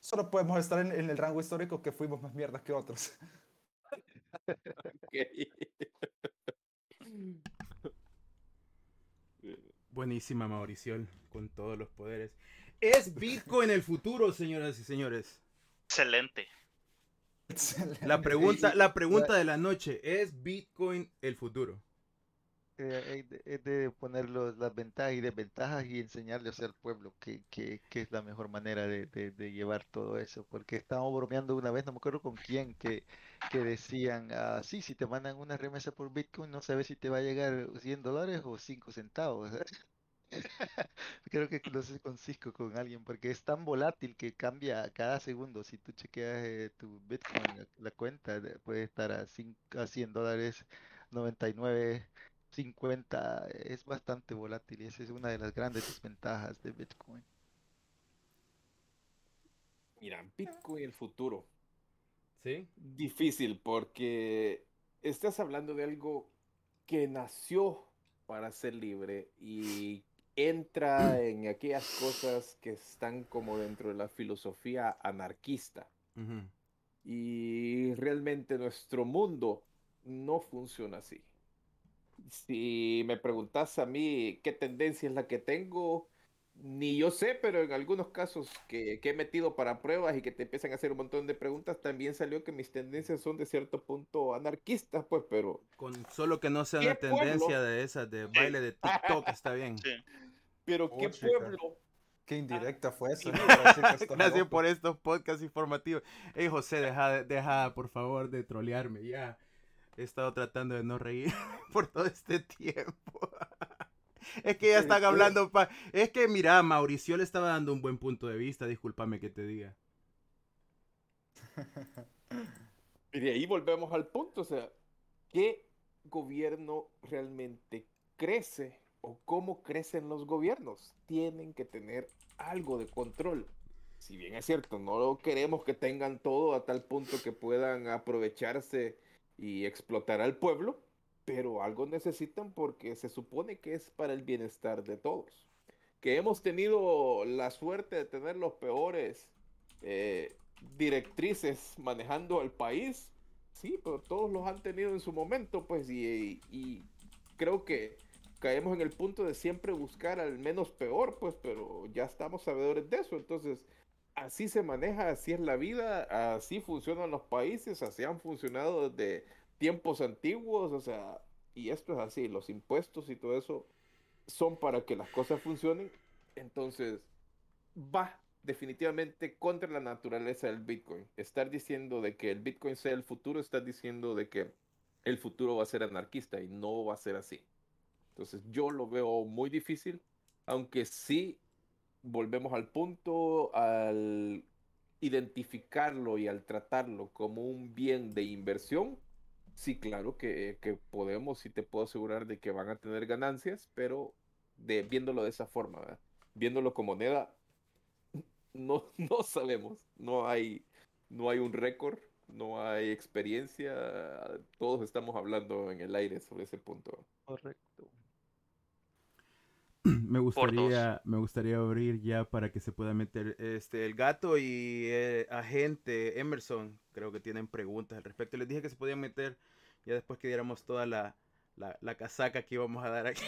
solo podemos estar en, en el rango histórico que fuimos más mierdas que otros. Buenísima, Mauricio, con todos los poderes. ¿Es Bitcoin el futuro, señoras y señores? Excelente. La pregunta, la pregunta de la noche, ¿es Bitcoin el futuro? Eh, hay de- es de poner los- las ventajas y desventajas y enseñarles al pueblo que, que, que es la mejor manera de, de- de llevar todo eso. Porque estábamos bromeando una vez, no me acuerdo con quién, que, que decían, ah, sí, si te mandan una remesa por Bitcoin, no sabes si te va a llegar 100 dólares o 5 centavos. Creo que lo sé con Cisco, con alguien, porque es tan volátil que cambia cada segundo. Si tú chequeas eh, tu Bitcoin, la, la cuenta de- puede estar a, cin- a 100 dólares, 99, 50. Es bastante volátil y esa es una de las grandes desventajas de Bitcoin. Mira, Bitcoin el futuro. ¿Sí? Difícil porque estás hablando de algo que nació para ser libre y entra en aquellas cosas que están como dentro de la filosofía anarquista. Y realmente nuestro mundo no funciona así. Si me preguntas a mí qué tendencia es la que tengo, ni yo sé, pero en algunos casos que, que he metido para pruebas y que te empiezan a hacer un montón de preguntas, también salió que mis tendencias son de cierto punto anarquistas, pues, pero Con solo que no sea ¿Qué una pueblo? tendencia de esas de baile de TikTok, está bien. Sí. Pero Oh, qué chica. pueblo Qué indirecta fue eso. Gracias por estos podcasts informativos. Hey José, deja, de- deja por favor de trolearme. Ya he estado tratando de no reír por todo este tiempo. Es que ya están hablando. pa- Es que mira, Mauricio le estaba dando un buen punto de vista. Discúlpame que te diga. Y de ahí volvemos al punto, o sea, ¿qué gobierno realmente crece o cómo crecen los gobiernos? Tienen que tener algo de control. Si bien es cierto, no queremos que tengan todo a tal punto que puedan aprovecharse y explotar al pueblo, pero algo necesitan porque se supone que es para el bienestar de todos. Que hemos tenido la suerte de tener los peores eh, directrices manejando el país, sí, pero todos los han tenido en su momento, pues, y, y creo que caemos en el punto de siempre buscar al menos peor, pues, pero ya estamos sabedores de eso, entonces, así se maneja, así es la vida, así funcionan los países, así han funcionado desde tiempos antiguos, o sea, y esto es así, los impuestos y todo eso son para que las cosas funcionen, entonces va definitivamente contra la naturaleza del Bitcoin. Estar diciendo de que el Bitcoin sea el futuro, estar diciendo de que el futuro va a ser anarquista y no va a ser así. Entonces yo lo veo muy difícil, aunque sí volvemos al punto, al identificarlo y al tratarlo como un bien de inversión, sí, claro que, podemos y te puedo asegurar de que van a tener ganancias, pero viéndolo de esa forma, viéndolo como moneda, no, no sabemos, no hay, no hay un récord, no hay experiencia, todos estamos hablando en el aire sobre ese punto. Correcto. Me gustaría, me gustaría abrir ya para que se pueda meter este el gato y eh, agente Emerson. Creo que tienen preguntas al respecto. Les dije que se podían meter ya después que diéramos toda la, la, la casaca que íbamos a dar aquí.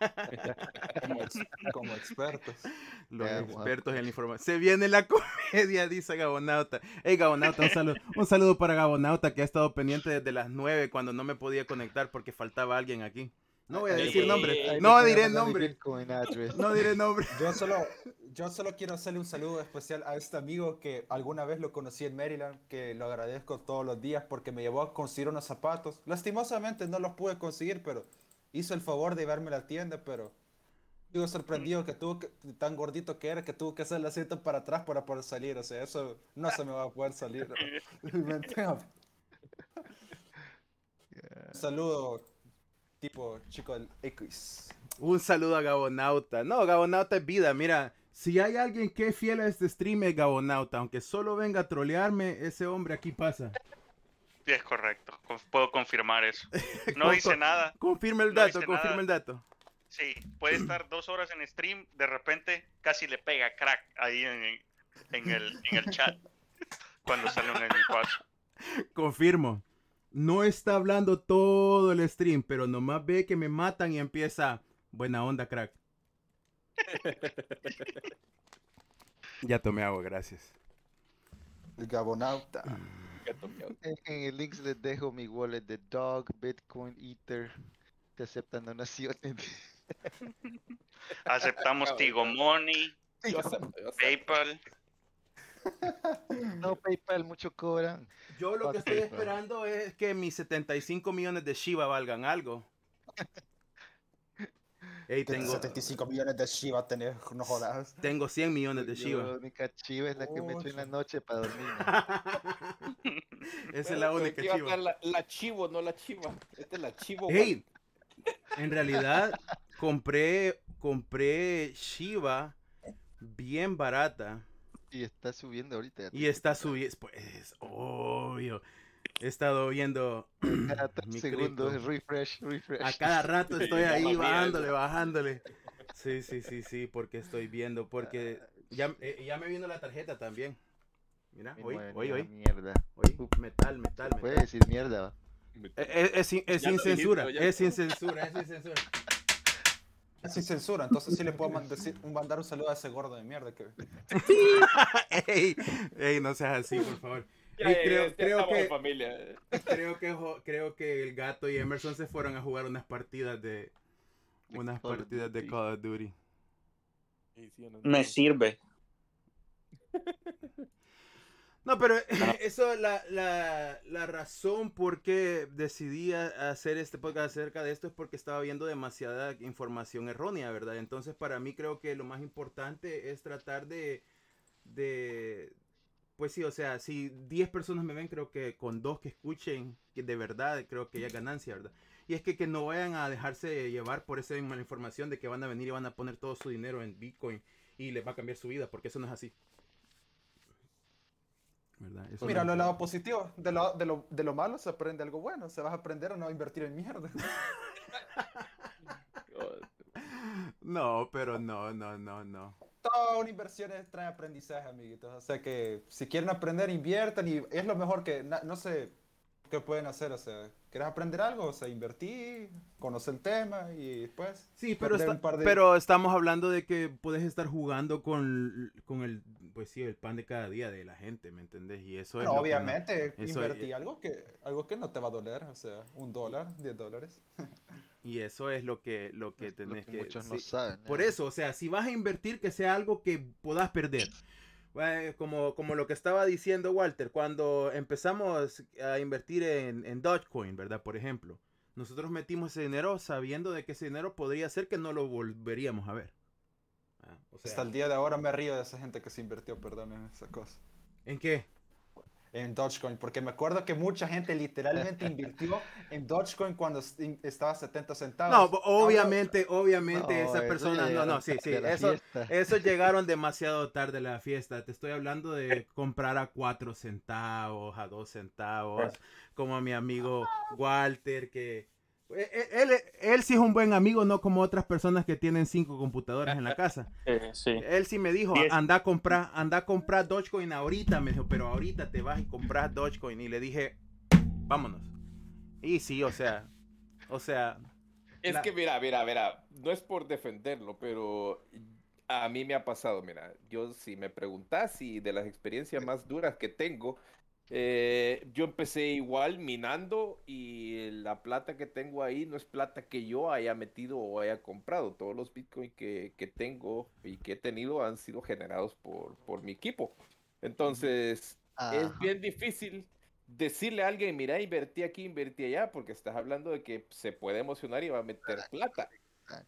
Como, ex- como expertos. Los expertos en la información. Se viene la comedia, dice Gabonauta. Hey, Gabonauta, un saludo, un saludo para Gabonauta que ha estado pendiente desde las 9 cuando no me podía conectar porque faltaba alguien aquí. No voy a decir nombre. No diré nombre. No diré nombre. Yo solo, yo solo quiero hacerle un saludo especial a este amigo que alguna vez lo conocí en Maryland, que lo agradezco todos los días porque me llevó a conseguir unos zapatos. Lastimosamente no los pude conseguir, pero hizo el favor de llevarme a la tienda, pero digo sorprendido que tuvo que, tan gordito que era, que tuvo que hacer el asiento para atrás para poder salir. O sea, eso no se me va a poder salir. Un saludo tipo chico del X. Un saludo a Gabonauta. No, Gabonauta es vida. Mira, si hay alguien que es fiel a este stream es Gabonauta. Aunque solo venga a trolearme, ese hombre aquí pasa. Sí, es correcto. con- Puedo confirmar eso. No dice nada. Confirma el No dato, confirma nada. el dato. Sí, puede estar dos horas en stream, de repente casi le pega crack ahí en, en el, en el chat cuando sale un enemigo. Confirmo. No está hablando todo el stream, pero nomás ve que me matan y empieza. Buena onda, crack. ya tomé agua, gracias. El Gabonauta. En, en el link les dejo mi wallet de Dog, Bitcoin, Ether. Te aceptan donaciones. Aceptamos Tigo Money, Yo acepto, yo acepto. PayPal. No, PayPal mucho cobran. Yo lo que estoy PayPal. esperando es que mis 75 millones de Shiba valgan algo. Ey, tengo, 75 millones de Shiba, tenés, no jodas. tengo 100 millones de Yo Shiba. La única chiva es la que me echo en la noche para dormir. Esa es la única aquí va a chiva. estar La, la chivo, no la chiva. Esta es la chivo. Hey, en realidad compré, compré Shiba bien barata Y está subiendo ahorita. y está subiendo, pues, obvio. He estado viendo Cada tres mi segundos, cripto. refresh, refresh. A cada rato estoy ahí bajándole, bajándole. Sí, sí, sí, sí, porque estoy viendo, porque ya, eh, ya me vino la tarjeta también. Mira, hoy, hoy, hoy, Mierda. hoy, metal, metal, Puede metal. decir mierda. Eh, eh, Es, sin- es Ya sin lo dijiste, censura, es sin censura, es sin censura. Sin censura, entonces sí le puedo man- decir- mandar un saludo a ese gordo de mierda que... ey, ey, no seas así, por favor. Ya, Ey, ya, creo, ya que, familia. creo que jo- creo que el gato y Emerson se fueron a jugar unas partidas de unas Call of partidas de Duty. Call of Duty. Me sirve. No, pero eso, la, la, la razón por qué decidí hacer este podcast acerca de esto es porque estaba viendo demasiada información errónea, ¿verdad? Entonces, para mí creo que lo más importante es tratar de, de pues sí, o sea, si 10 personas me ven, creo que con dos que escuchen, que de verdad, creo que ya es ganancia, ¿verdad? Y es que, que no vayan a dejarse llevar por esa mala información de que van a venir y van a poner todo su dinero en Bitcoin y les va a cambiar su vida, porque eso no es así. ¿Verdad? Eso Mira, lo es- lado positivo, de lo, de, lo, de lo malo se aprende algo bueno, se vas a aprender a no invertir en mierda. No, pero no, no, no, no. Toda una inversión trae aprendizaje, amiguitos. O sea que si quieren aprender, inviertan y es lo mejor que, no sé, qué pueden hacer. O sea, ¿quieres aprender algo? O sea, invertir, conocer el tema y después... Sí, pero, está- de- pero estamos hablando de que puedes estar jugando con, con el, pues sí, el pan de cada día de la gente, ¿me entendés? Y eso es Bueno, lo que no- obviamente, eso- invertir algo que, algo que no te va a doler. O sea, un dólar, diez dólares. y eso es lo que, lo que Es lo tenés que que... muchos no sí. saben. Por ¿eh? eso, o sea, si vas a invertir, que sea algo que puedas perder. Como, como lo que estaba diciendo Walter, cuando empezamos a invertir en, en Dogecoin, ¿verdad? Por ejemplo, nosotros metimos ese dinero sabiendo de que ese dinero podría ser que no lo volveríamos a ver. Ah, o sea, Hasta el día de ahora me río de esa gente que se invirtió, perdón, en esa cosa. ¿En qué? En Dogecoin, porque me acuerdo que mucha gente literalmente invirtió en Dogecoin cuando est- estaba a 70 centavos. No, Ahora- obviamente, obviamente No, esa eso persona, no, no, sí, sí, a eso. Esos llegaron demasiado tarde a la fiesta. Te estoy hablando de comprar a cuatro centavos, a dos centavos, como mi amigo Walter, que e- e- él, él sí es un buen amigo, no como otras personas que tienen cinco computadoras en la casa. Eh, sí. Él sí me dijo, anda a comprar, anda a comprar Dogecoin ahorita, me dijo, pero ahorita te vas y compras Dogecoin. Y le dije, vámonos. Y sí, o sea, o sea, Es La- que mira, mira, mira, no es por defenderlo, pero a mí me ha pasado, mira, yo si me preguntas y de las experiencias más duras que tengo, eh, yo empecé igual minando y la plata que tengo ahí no es plata que yo haya metido o haya comprado. Todos los bitcoins que, que tengo y que he tenido han sido generados por, por mi equipo. Entonces, es bien difícil decirle a alguien, mira, invertí aquí, invertí allá, porque estás hablando de que se puede emocionar y va a meter plata.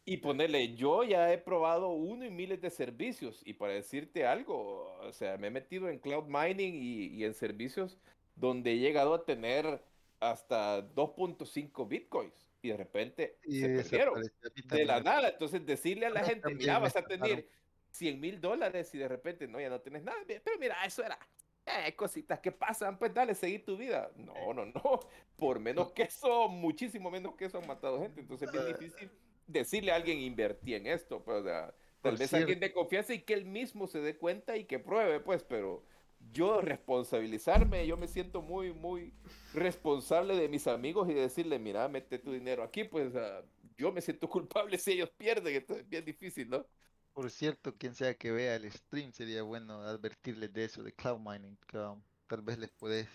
Y ponerle, yo ya he probado uno y miles de servicios, y para decirte algo, o sea, me he metido en cloud mining y, y en servicios donde he llegado a tener hasta 2.5 bitcoins, y de repente Y se perdieron de la nada. Entonces, decirle a la Ah, gente, también mira, vas a tener 100 mil dólares y de repente, no, ya no tienes nada. Pero mira, eso era eh, cositas que pasan, pues dale, seguir tu vida. No, no, no. Por menos que eso, muchísimo menos que eso han matado gente. Entonces, es bien difícil decirle a alguien invertí en esto. Pues, o sea, tal Por vez alguien de confianza y que él mismo se dé cuenta y que pruebe, pues, pero yo responsabilizarme, yo me siento muy, muy responsable de mis amigos y de decirle, mira, mete tu dinero aquí, pues ah, yo me siento culpable si ellos pierden, entonces es bien difícil, ¿no? Por cierto, quien sea que vea el stream, sería bueno advertirles de eso, de cloud mining. que, um, tal vez les podés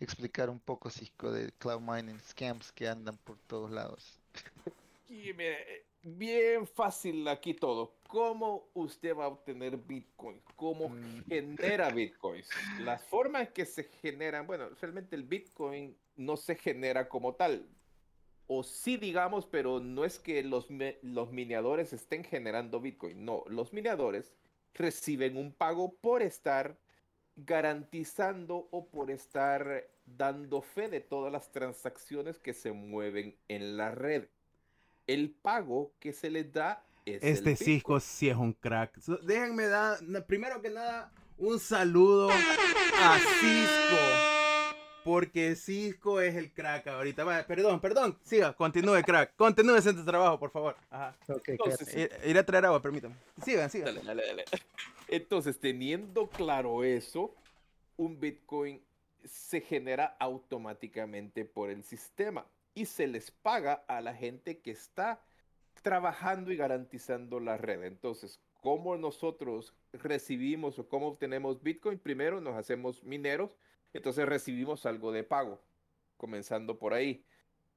explicar un poco, Cisco, de cloud mining scams que andan por todos lados. Mire, eh, bien fácil aquí todo. ¿Cómo usted va a obtener Bitcoin? ¿Cómo Mm. genera Bitcoins? Las formas que se generan, bueno, realmente el Bitcoin no se genera como tal. o sí digamos, pero no es que los, los mineadores estén generando Bitcoin. No, los mineadores reciben un pago por estar garantizando o por estar dando fe de todas las transacciones que se mueven en la red. El pago que se les da es Este. Cisco sí es un crack. So- Déjenme dar, primero que nada, un saludo a Cisco. Porque Cisco es el crack ahorita. Perdón, perdón. Siga, continúe, crack. Continúe tu trabajo, por favor. Ajá. Entonces, Ir, ir a traer agua, permítame. Sigan, sigan. Dale, dale, dale. Entonces, teniendo claro eso, un Bitcoin se genera automáticamente por el sistema y se les paga a la gente que está trabajando y garantizando la red. Entonces, ¿cómo nosotros recibimos o cómo obtenemos Bitcoin? Primero nos hacemos mineros, entonces recibimos algo de pago, comenzando por ahí.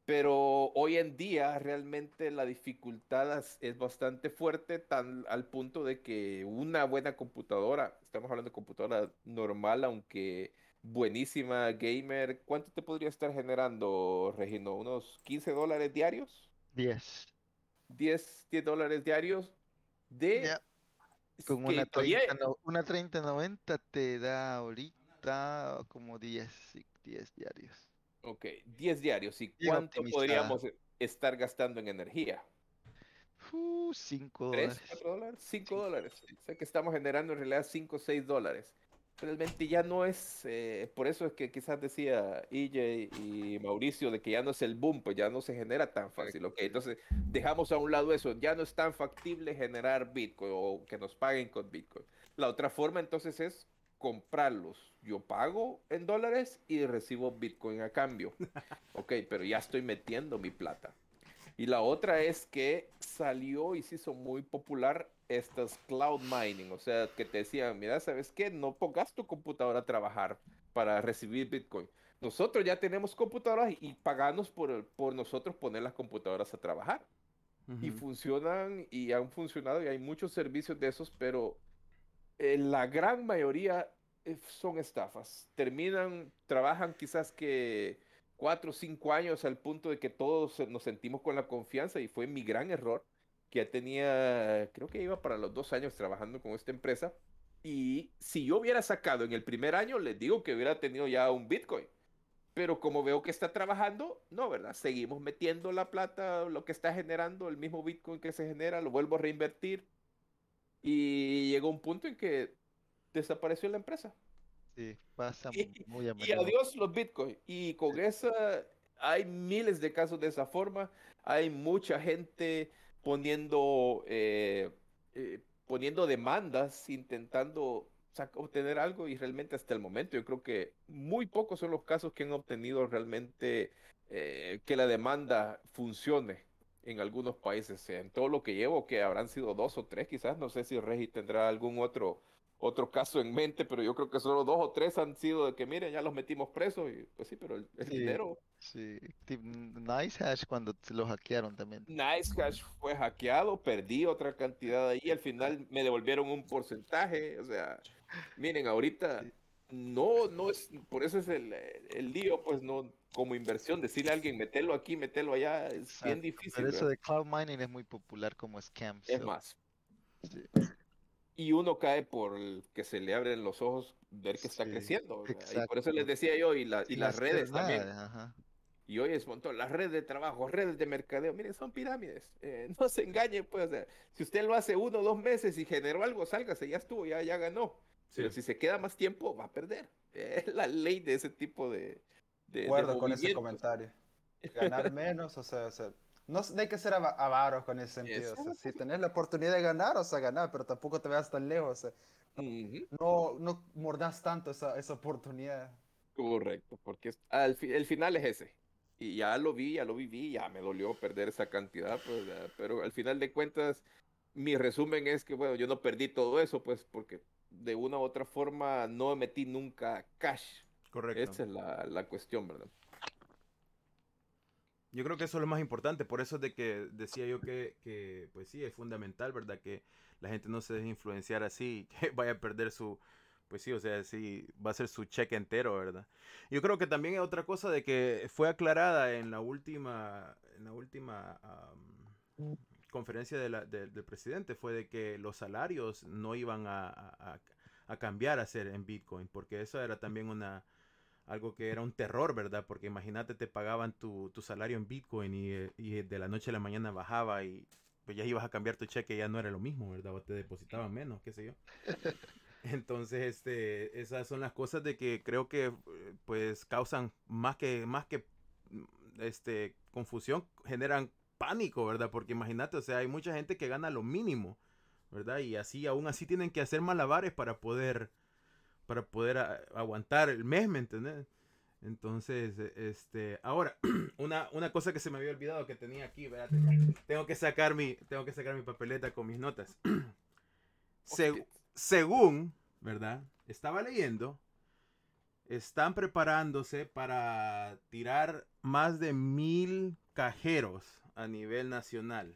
Pero hoy en día realmente la dificultad es, bastante fuerte, tan al punto de que una buena computadora, estamos hablando de computadora normal, aunque buenísima gamer, ¿cuánto te podría estar generando, Regino? ¿Unos 15 dólares diarios? 10. 10, 10 dólares diarios de... Ya, Con una todavía- 30, no- una 3090 te da ahorita como 10, sí, 10 diarios. Ok, 10 diarios. ¿Y Bien cuánto optimizada. podríamos estar gastando en energía? 5 ¿3, dólares. 4 dólares? 5 Cinco, dólares. O sea que estamos generando en realidad 5 o 6 dólares. Realmente ya no es, eh, por eso es que quizás decía EJ y Mauricio de que ya no es el boom, pues ya no se genera tan fácil. Ok, entonces dejamos a un lado eso, ya no es tan factible generar Bitcoin o que nos paguen con Bitcoin. La otra forma entonces es comprarlos. Yo pago en dólares y recibo Bitcoin a cambio. Ok, pero ya estoy metiendo mi plata. Y la otra es que salió y se hizo muy popular estas cloud mining, o sea, que te decían, mira, ¿sabes qué? No pongas tu computadora a trabajar para recibir Bitcoin. Nosotros ya tenemos computadoras y paganos por, por nosotros poner las computadoras a trabajar. Y Ujú. funcionan y han funcionado y hay muchos servicios de esos, pero eh, la gran mayoría eh, son estafas. Terminan, trabajan quizás que cuatro o cinco años al punto de que todos nos sentimos con la confianza y fue mi gran error, que ya tenía, creo que iba para los dos años trabajando con esta empresa. Y si yo hubiera sacado en el primer año, les digo que hubiera tenido ya un Bitcoin. Pero como veo que está trabajando, no, ¿verdad? Seguimos metiendo la plata, lo que está generando, el mismo Bitcoin que se genera, lo vuelvo a reinvertir. Y llegó un punto en que desapareció la empresa. Sí, pasa Y- muy a Y adiós los Bitcoin. Y con esa, hay miles de casos de esa forma. Hay mucha gente poniendo, eh, eh, poniendo demandas, intentando obtener algo y realmente hasta el momento yo creo que muy pocos son los casos que han obtenido realmente eh, que la demanda funcione en algunos países. En todo lo que llevo, que habrán sido dos o tres quizás, no sé si Regi tendrá algún otro otro caso en mente, pero yo creo que solo dos o tres han sido de que, miren, ya los metimos presos y pues sí, pero el, el Sí. dinero, Sí, tip- Nice Hash cuando lo hackearon también. Nice Hash fue hackeado, perdí otra cantidad ahí, al final me devolvieron un porcentaje, o sea, miren, ahorita Sí. no, no es, por eso es el, el lío, pues no, como inversión, decirle a alguien, metelo aquí, metelo allá, es bien difícil, Pero eso ¿verdad? de cloud mining es muy popular como scam. es so, más. sí. Y uno cae por el que se le abren los ojos ver que está Sí, creciendo. y por eso les decía yo, y, la- y Sin las hacer redes también. ajá. Y hoy es un montón, las redes de trabajo, redes de mercadeo, miren, son pirámides. eh, no se engañen, pues. o sea, si usted lo hace uno o dos meses y generó algo, sálgase, ya estuvo, ya, ya ganó. Pero si se queda más tiempo, va a perder. Es la ley de ese tipo de. de, de acuerdo con ese comentario. Ganar menos, o sea, o sea, no, hay que ser ava- avaros con ese sentido. o sea, si tenés la oportunidad de ganar, o sea, ganar, pero tampoco te veas tan lejos. o sea, Ujú, no, no mordas tanto esa, esa oportunidad. Correcto, porque es- al fi- el final es ese. Y ya lo vi, ya lo viví, ya me dolió perder esa cantidad, pues, ya, pero al final de cuentas, mi resumen es que, bueno, yo no perdí todo eso, pues, porque de una u otra forma no metí nunca cash. Correcto. Esa es la, la cuestión, ¿verdad? Yo creo que eso es lo más importante, por eso es de que decía yo que, que, pues sí, es fundamental, ¿verdad? Que la gente no se deje influenciar así, que vaya a perder su, pues sí, o sea, sí, va a ser su cheque entero, ¿verdad? Yo creo que también hay otra cosa de que fue aclarada en la última, en la última am, conferencia de la- de- del presidente, fue de que los salarios no iban a- a- a cambiar a ser en Bitcoin, porque eso era también una algo que era un terror, ¿verdad? Porque imagínate, te pagaban tu, tu salario en Bitcoin y, eh, y de la noche a la mañana bajaba y pues ya ibas a cambiar tu cheque, ya no era lo mismo, ¿verdad? O te depositaban menos, qué sé yo. Entonces, este, esas son las cosas de que creo que eh, pues causan más que, más que mm, este, confusión, generan pánico, ¿verdad? Porque imagínate, o sea, hay mucha gente que gana lo mínimo, ¿verdad? Y así, aún así tienen que hacer malabares para poder, para poder a- aguantar el mes, ¿me entendés? Entonces, e- este, ahora, una, una cosa que se me había olvidado que tenía aquí, ¿verdad? Tengo que sacar mi, tengo que sacar mi papeleta con mis notas. Según, ¿verdad? Estaba leyendo, están preparándose para tirar más de mil cajeros a nivel nacional.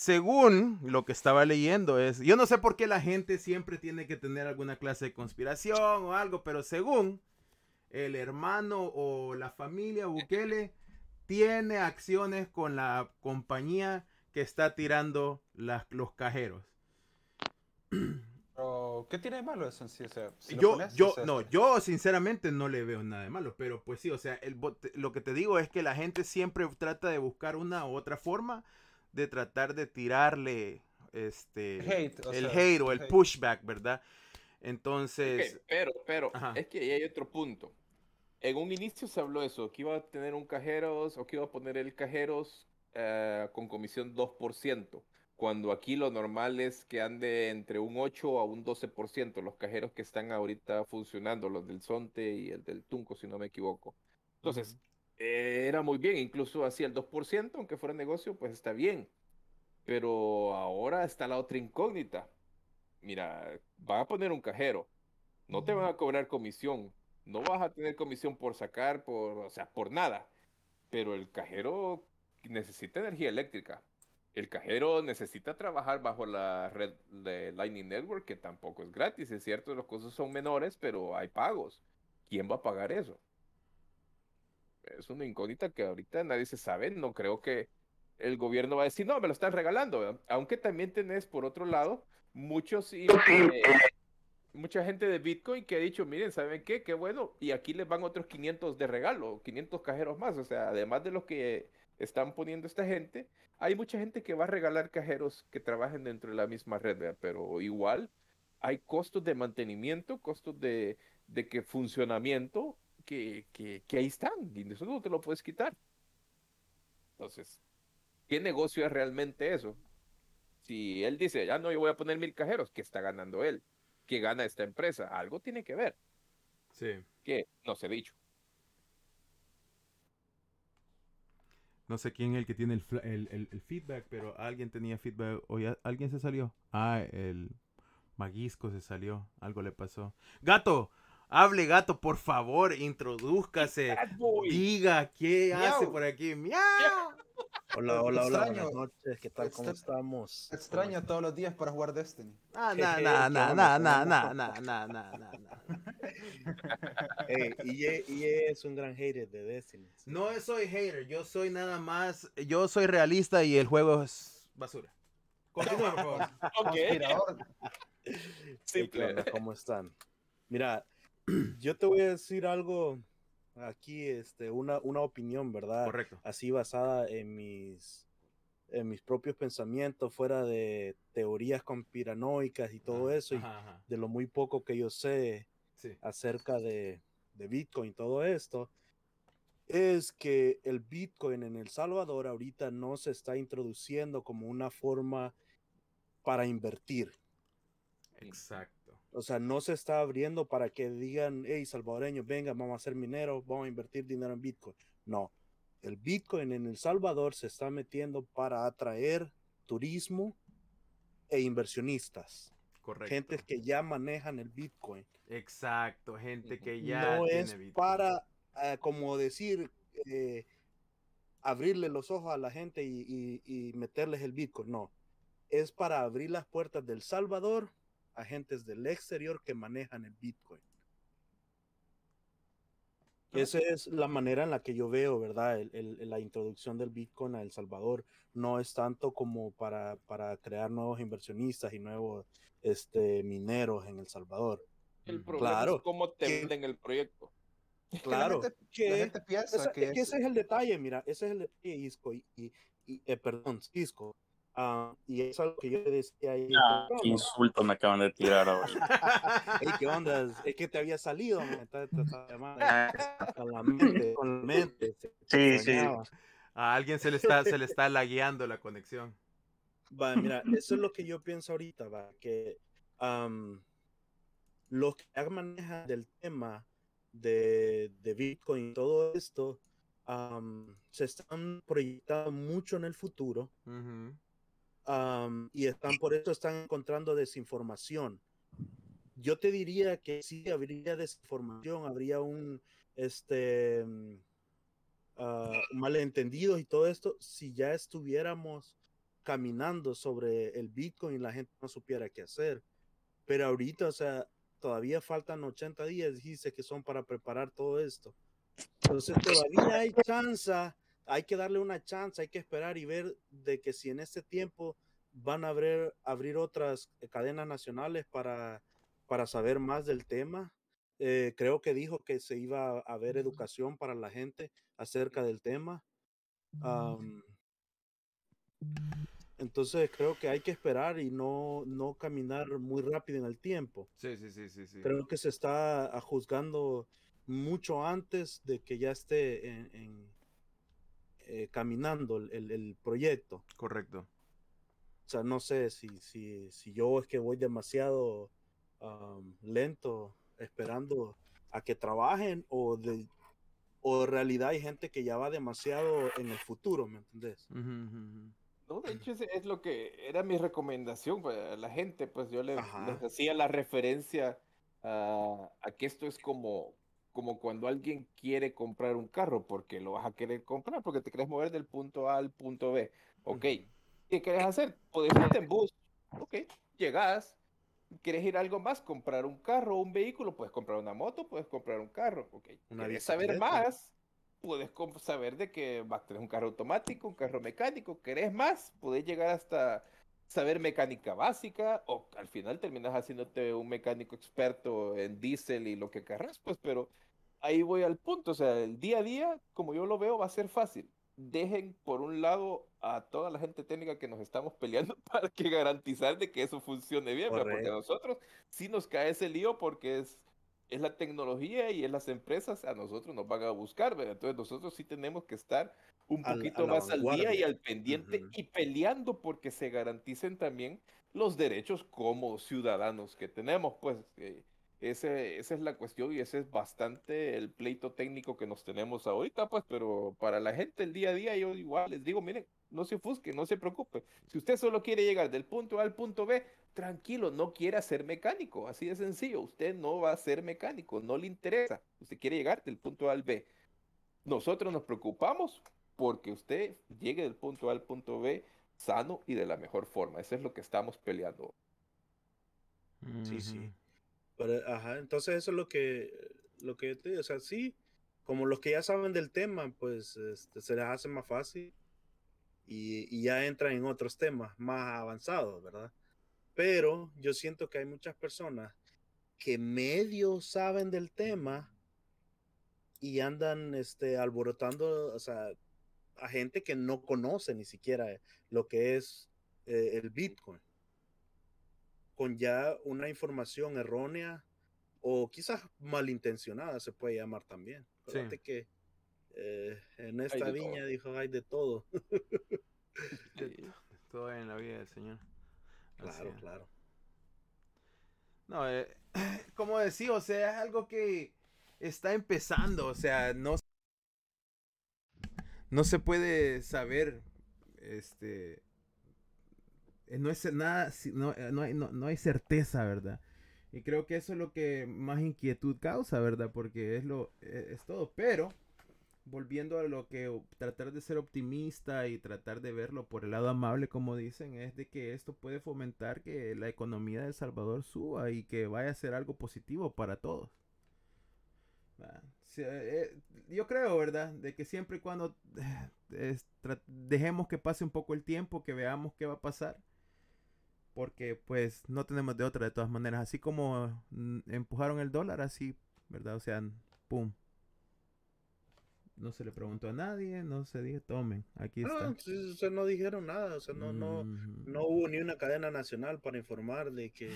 Según lo que estaba leyendo es, yo no sé por qué la gente siempre tiene que tener alguna clase de conspiración o algo, pero según el hermano o la familia Bukele tiene acciones con la compañía que está tirando las- los cajeros. Pero, ¿qué tiene de malo eso en sí? O sea, si lo yo, pones, yo, o sea, no, este- yo sinceramente no le veo nada de malo, pero pues sí, o sea, el, lo que te digo es que la gente siempre trata de buscar una u otra forma de tratar de tirarle este El hate, o el sea, hate o el hate. pushback, ¿verdad? Entonces, pero, pero, Ajá. es que ahí hay otro punto. En un inicio se habló eso, que iba a tener un cajeros o que iba a poner el cajeros eh, con comisión 2%, cuando aquí lo normal es que ande entre un 8 a un 12%, los cajeros que están ahorita funcionando, los del Sonte y el del Tunco, si no me equivoco. Entonces, eh, era muy bien, incluso hacía el 2%, aunque fuera negocio, pues está bien. Pero ahora está la otra incógnita. Mira, van a poner un cajero, no te van a cobrar comisión, no vas a tener comisión por sacar, por, o sea, por nada. Pero el cajero necesita energía eléctrica. El cajero necesita trabajar bajo la red de Lightning Network, que tampoco es gratis, es cierto, los costos son menores, pero hay pagos. ¿Quién va a pagar eso? Es una incógnita que ahorita nadie se sabe. No creo que el gobierno va a decir, no, me lo están regalando. ¿verdad? Aunque también tenés, por otro lado, muchos y- eh, mucha gente de Bitcoin que ha dicho, miren, ¿saben qué? Qué bueno. Y aquí les van otros 500 de regalo, 500 cajeros más. O sea, además de los que están poniendo esta gente, hay mucha gente que va a regalar cajeros que trabajen dentro de la misma red, ¿verdad? Pero igual hay costos de mantenimiento, costos de, de que funcionamiento que, que, que ahí están y eso no te lo puedes quitar. Entonces, ¿qué negocio es realmente eso? Si él dice, ya no, yo voy a poner mil cajeros, ¿qué está ganando él? ¿Qué gana esta empresa? Algo tiene que ver, sí. que no se ha dicho. No sé quién es el que tiene el, el- el- el feedback, pero alguien tenía feedback. O ya- alguien se salió. Ah, el Maguisco se salió. Algo le pasó. Gato, hable gato, por favor, introdúzcase. Diga qué hace por aquí. ¡Miau! Hola, hola, hola, buenas noches, ¿qué tal? ¿Cómo estamos? Extraño todos los días para jugar Destiny. Ah, na, ¿qué na, na, na, ¿Cómo na, na, na, na, na. Hey, EA es un gran hater de Destiny. No soy hater, yo soy nada más. Yo soy realista y el juego es basura. Continúa, por favor. Conspirador. Hey, ¿qué Simple. ¿Cómo están? Mira, yo te voy a decir algo aquí, este, una, una opinión, ¿verdad? Correcto. Así basada en mis, en mis propios pensamientos, fuera de teorías conspiranoicas y todo eso, y ajá. de lo muy poco que yo sé Sí. acerca de, de Bitcoin, todo esto, es que el Bitcoin en El Salvador ahorita no se está introduciendo como una forma para invertir. Exacto. O sea, no se está abriendo para que digan, hey, salvadoreños, venga, vamos a hacer minero, vamos a invertir dinero en Bitcoin. No, el Bitcoin en El Salvador se está metiendo para atraer turismo e inversionistas, Correcto. gente que ya manejan el Bitcoin. Exacto, gente que ya no tiene es Bitcoin. para, eh, como decir, eh, abrirle los ojos a la gente y, y- y meterles el Bitcoin. No, es para abrir las puertas del Salvador agentes del exterior que manejan el Bitcoin. Esa es la manera en la que yo veo, ¿verdad? El- el- la introducción del Bitcoin a El Salvador no es tanto como para, para crear nuevos inversionistas y nuevos este, mineros en El Salvador. El Ujú. problema Claro, es cómo te que- venden el proyecto. Es que la Claro, gente- que la gente piensa Esa- que es que es- ese es el detalle, mira, ese es el detalle, Isco, y, y, y, eh, perdón, Cisco. Ah, y es algo que yo le decía ahí. Ah, qué insulto me acaban de tirar ahora. "Ey, ¿qué onda? Es que te había salido, te- te estaba llamando Ah, con la mente, con la mente. se- te Sí, sí. extrañaba". A alguien se le está, se le está lagueando la conexión. Va, mira, eso es lo que yo pienso ahorita, va, que am, los que manejan del tema de, de Bitcoin y todo esto, am, se están proyectando mucho en el futuro Ujú. Y están por eso están encontrando desinformación. Yo te diría que sí habría desinformación, habría un este mm, ah, malentendidos y todo esto si ya estuviéramos caminando sobre el Bitcoin y la gente no supiera qué hacer. Pero ahorita, o sea, todavía faltan 80 días, dice que son para preparar todo esto. Entonces todavía hay chance, hay que darle una chance, hay que esperar y ver de que si en este tiempo van a abrir, abrir otras cadenas nacionales para, para saber más del tema. Eh, creo que dijo que se iba a haber educación para la gente acerca del tema. Am, entonces creo que hay que esperar y no, no caminar muy rápido en el tiempo. Sí, sí, sí, sí, sí. Creo que se está ah, juzgando mucho antes de que ya esté en, en, eh, caminando el, el- proyecto. Correcto. O sea, no sé si, si, si yo es que voy demasiado lento esperando a que trabajen o de o en realidad hay gente que ya va demasiado en el futuro, ¿me entendés? No, de hecho, ese es lo que era mi recomendación para la gente, pues yo les hacía la referencia a, a que esto es como, como cuando alguien quiere comprar un carro, porque lo vas a querer comprar, porque te quieres mover del punto A al punto B. Ok, ¿qué quieres hacer? Puedes irte en bus. Ok, llegas, quieres ir a algo más, comprar un carro o un vehículo, puedes comprar una moto, puedes comprar un carro. Ok, Una ¿quieres saber más? Puedes saber de que vas a tener un carro automático, un carro mecánico. ¿Querés más? Puedes llegar hasta saber mecánica básica o al final terminas haciéndote un mecánico experto en diésel y lo que querrás, pues, pero ahí voy al punto. O sea, el día a día, como yo lo veo, va a ser fácil. Dejen por un lado a toda la gente técnica que nos estamos peleando para que garantizar de que eso funcione bien, porque a nosotros sí nos cae ese lío porque es, es la tecnología y es las empresas, a nosotros nos van a buscar, ¿verdad? Entonces nosotros sí tenemos que estar un poquito más al día y al pendiente y peleando porque se garanticen también los derechos como ciudadanos que tenemos, pues eh, ese, esa es la cuestión y ese es bastante el pleito técnico que nos tenemos ahorita, pues, pero para la gente el día a día yo igual les digo, miren, no se ofusque, no se preocupe. Si usted solo quiere llegar del punto A al punto B, tranquilo, no quiera ser mecánico, así de sencillo, usted no va a ser mecánico, no le interesa, usted quiere llegar del punto A al B. Nosotros nos preocupamos porque usted llegue del punto A al punto B sano y de la mejor forma. Eso es lo que estamos peleando. Sí, sí. Pero, ajá, entonces eso es lo que, lo que yo te digo, o sea, sí, como los que ya saben del tema, pues este, se les hace más fácil y, y ya entran en otros temas más avanzados, ¿verdad? Pero yo siento que hay muchas personas que medio saben del tema y andan este, alborotando, o sea, a gente que no conoce ni siquiera lo que es eh, el Bitcoin con ya una información errónea o quizás malintencionada se puede llamar también. Sí. Que eh, en esta viña todo. dijo hay de todo. Todo en la vida del Señor. Claro, claro. No, eh, como decía, o sea, es algo que está empezando, o sea, no, no se puede saber, este, eh, no es nada, no, no hay, no, no hay certeza, ¿verdad? Y creo que eso es lo que más inquietud causa, ¿verdad? Porque es lo, eh, es todo, pero volviendo a lo que tratar de ser optimista y tratar de verlo por el lado amable, como dicen, es de que esto puede fomentar que la economía de El Salvador suba y que vaya a ser algo positivo para todos. Sí, eh, yo creo, ¿verdad? De que siempre y cuando dejemos que pase un poco el tiempo, que veamos qué va a pasar. Porque pues no tenemos de otra de todas maneras. Así como mm, empujaron el dólar, así, ¿verdad? O sea, pum. No se le preguntó a nadie, no se dijo, tomen, aquí está. No, sí, o sea, no dijeron nada, o sea, no, no, no hubo ni una cadena nacional para informar de que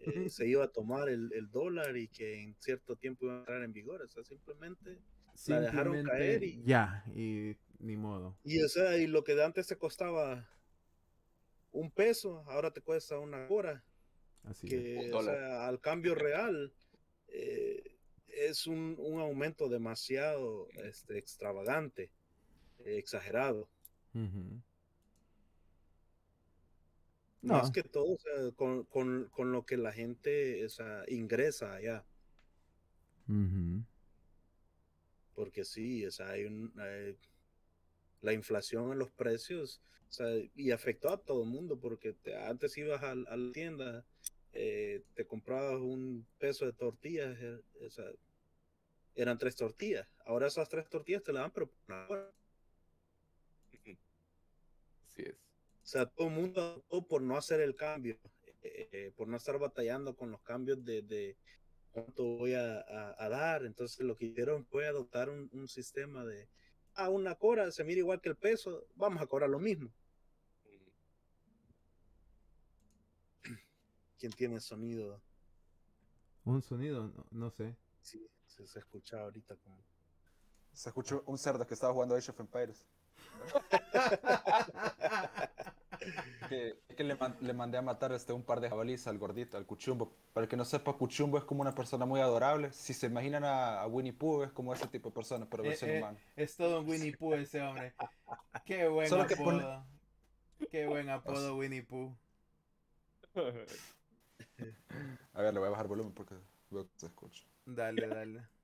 eh, se iba a tomar el, el dólar y que en cierto tiempo iba a entrar en vigor, o sea, simplemente La dejaron Simplemente caer y- ya, y ni modo. Y o sea, y lo que de antes te costaba un peso, ahora te cuesta una hora. Así es. Que, Un o sea, al cambio real eh, es un, un aumento demasiado este, extravagante, exagerado. Ujú. Más No. que todo, o sea, con, con- con lo que la gente o sea, ingresa allá. Ujú. Porque sí, o sea, hay un, hay- la inflación en los precios o sea, y afectó a todo el mundo porque te- antes ibas a, a la tienda, eh, te comprabas un peso de tortillas, eh, o sea, eran tres tortillas. Ahora esas tres tortillas te las dan, pero por una hora. Así es. O sea, todo el mundo por no hacer el cambio, eh, eh, por no estar batallando con los cambios de, de cuánto voy a, a- a dar. Entonces lo que hicieron fue adoptar un, un sistema de, ah, una cora se mira igual que el peso, vamos a cobrar lo mismo. ¿Quién tiene sonido? Un sonido, no, no sé. Sí, se, se escucha ahorita como... Se escuchó un cerdo que estaba jugando Age of Empires. Que, que le, man- le mandé a matar este, un par de jabalíes al gordito, al Cuchumbo. Para el que no sepa, Cuchumbo es como una persona muy adorable. Si se imaginan a, a Winnie Pooh, es como ese tipo de persona, pero Eh, versión eh, humana. Es todo un Winnie Pooh ese hombre. Qué buen Solo apodo. pone- Qué buen apodo Winnie Pooh. A ver, le voy a bajar volumen porque veo que se escucha. Dale, dale.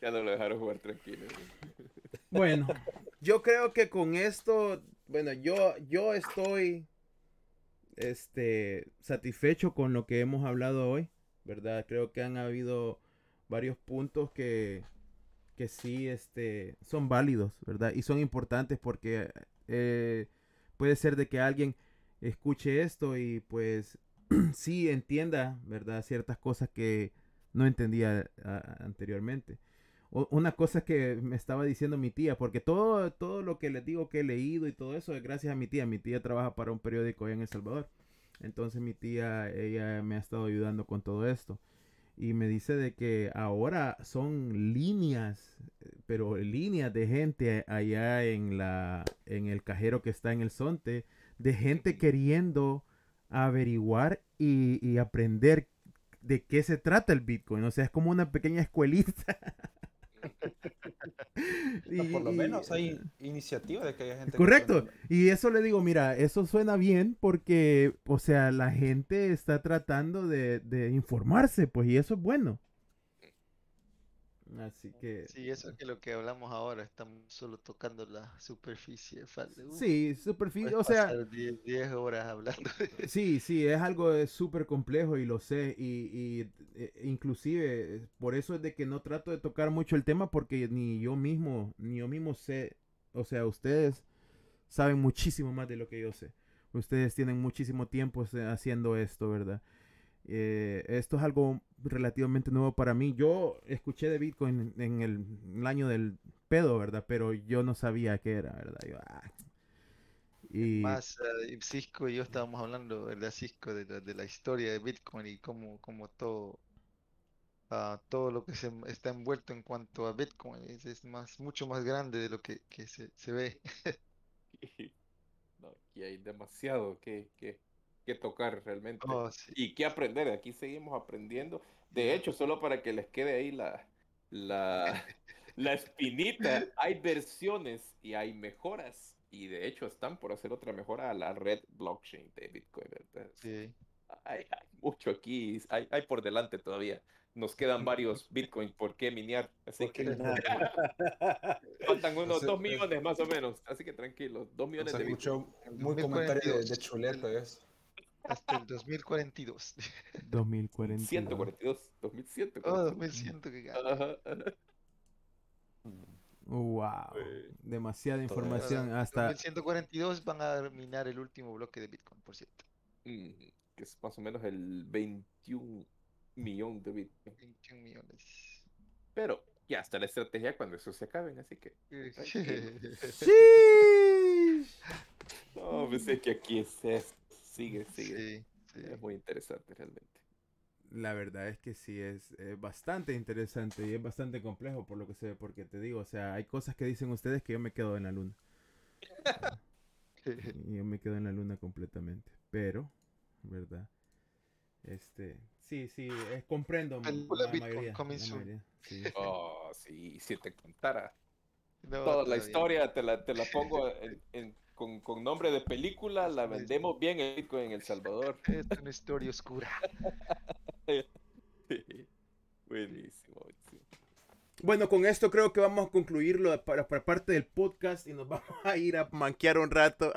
Ya no lo dejaron jugar tranquilo. Bueno, yo creo que con esto, bueno, yo, yo estoy este, satisfecho con lo que hemos hablado hoy, ¿verdad? Creo que han habido varios puntos que, que sí este, son válidos, ¿verdad? Y son importantes porque eh, puede ser de que alguien escuche esto y pues sí entienda, ¿verdad? Ciertas cosas que no entendía ah, anteriormente. O- una cosa que me estaba diciendo mi tía, porque todo, todo lo que les digo que he leído y todo eso es gracias a mi tía. Mi tía trabaja para un periódico allá en El Salvador. Entonces mi tía, ella me ha estado ayudando con todo esto. Y me dice de que ahora son líneas, pero líneas de gente allá en la, en el cajero que está en el Sonte, de gente queriendo averiguar y, y aprender de qué se trata el Bitcoin. O sea, es como una pequeña escuelita. Por lo menos hay iniciativa de que haya gente. Correcto. Y eso le digo, mira, eso suena bien porque, o sea, la gente está tratando de, de informarse, pues, y eso es bueno. Así que, Sí, eso es que lo que hablamos ahora, estamos solo tocando la superficie. falta- uf, sí, superficie, o sea, pasar 10 10 horas hablando de sí, sí, es algo súper complejo y lo sé, y, y, eh, inclusive, por eso es de que no trato de tocar mucho el tema porque ni yo mismo, ni yo mismo sé, o sea, ustedes saben muchísimo más de lo que yo sé. Ustedes tienen muchísimo tiempo eh, haciendo esto, ¿verdad? Eh, esto es algo relativamente nuevo para mí. Yo escuché de Bitcoin en el, en el año del pedo, ¿verdad? Pero yo no sabía qué era, ¿verdad? Yo, ah. Y Más eh, Cisco y yo estábamos hablando de Cisco de la, de la historia de Bitcoin y cómo, cómo todo, ah, todo lo que se está envuelto en cuanto a Bitcoin es, es más, mucho más grande de lo que, que se, se ve. No, aquí hay demasiado que, que, que tocar realmente. Oh, sí. Y que aprender. Aquí seguimos aprendiendo. De hecho, solo para que les quede ahí la, la, la espinita, hay versiones y hay mejoras. Y de hecho están por hacer otra mejora a la red blockchain de Bitcoin, ¿verdad? Sí. Hay, hay mucho aquí, hay, hay por delante todavía. nos quedan varios Bitcoin por qué minear. Así que faltan unos Ese- 2 millones más o menos. Así que tranquilos, 2 millones Se de Bitcoin. muy comentario de, de chuleto eso. Hasta el 2042. 2040. 142, 2142. Oh, 2100 que gana. Wow. Demasiada todo información. Ahora, Hasta 2142 van a minar el último bloque de Bitcoin, por cierto. mm, que es más o menos el 21 millón de Bitcoin. 21 millones. Pero ya está la estrategia cuando eso se acaben, así que. Sí. No, pensé que aquí es, es- sigue, sigue. Sí, sí. Es muy interesante realmente. La verdad es que sí, es, bastante interesante y es bastante complejo por lo que sé, porque te digo, o sea, hay cosas que dicen ustedes que yo me quedo en la luna. Y yo me quedo en la luna completamente. Pero, ¿verdad? Este, sí, sí, comprendo la mayoría. la mayoría, sí. Oh, sí, si te contara No, toda la historia, te la, te la pongo en- en- con, con nombre de película, la vendemos bien en Bitcoin en El Salvador. Es una historia oscura. Buenísimo, buenísimo. Bueno, con esto creo que vamos a concluirlo para, para parte del podcast y nos vamos a ir a manquear un rato.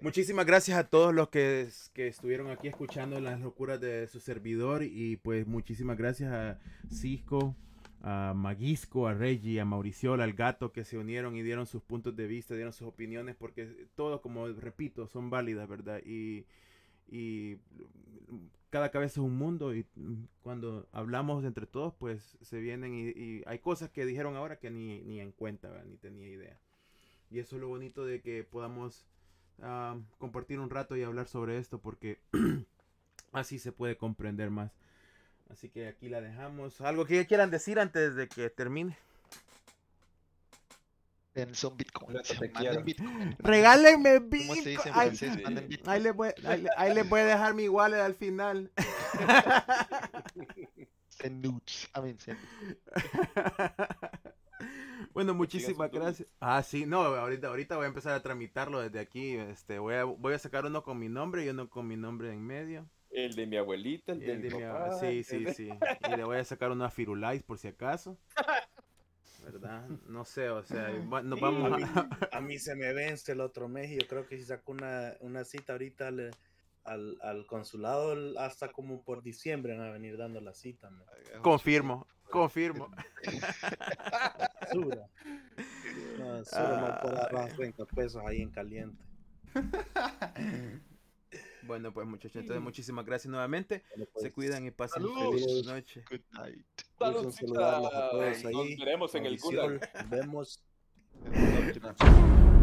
Muchísimas gracias a todos los que, que estuvieron aquí escuchando las locuras de su servidor y pues muchísimas gracias a Cisco, a Maguisco, a Reggie, a Mauriciola, al gato que se unieron y dieron sus puntos de vista, dieron sus opiniones porque todo, como repito, son válidas, ¿verdad? Y, y cada cabeza es un mundo y cuando hablamos entre todos pues se vienen y, y hay cosas que dijeron ahora que ni, ni en cuenta, ¿verdad? ni tenía idea. Y eso es lo bonito de que podamos ah, compartir un rato y hablar sobre esto porque así se puede comprender más. Así que aquí la dejamos. ¿Algo que quieran decir antes de que termine? En- Son Bitcoin. Bitcoin. Regálenme ¿Cómo se dice en Ay, francés? Manden Bitcoin. ahí, les voy, ahí, le- ahí les voy a dejar mi wallet al final. Send nudes. I mean, send- bueno, muchísimas gracias. Ah, sí, no, ahorita, ahorita voy a empezar a tramitarlo desde aquí. Este, voy a, voy a sacar uno con mi nombre y uno con mi nombre en medio. El de mi abuelita, el, el mi de mi papá, ab- sí, el sí, sí. Y le voy a sacar una Firulais por si acaso. ¿Verdad? No sé, o sea, va- nos Sí, vamos A mí, a... mí se me vence el otro mes y yo creo que si saco una, una cita ahorita al, al, al consulado hasta como por diciembre van a venir dando la cita. man. Confirmo, confirmo. Basura. No, solo no puedo dar más 30 pesos ahí en caliente. Bueno, pues muchachos, entonces muchísimas gracias nuevamente. Bueno, Se pues, cuidan y pasen Saludos. feliz noche. Good night. saludarlos a todos Nos ahí. veremos en el gulag. Nos vemos.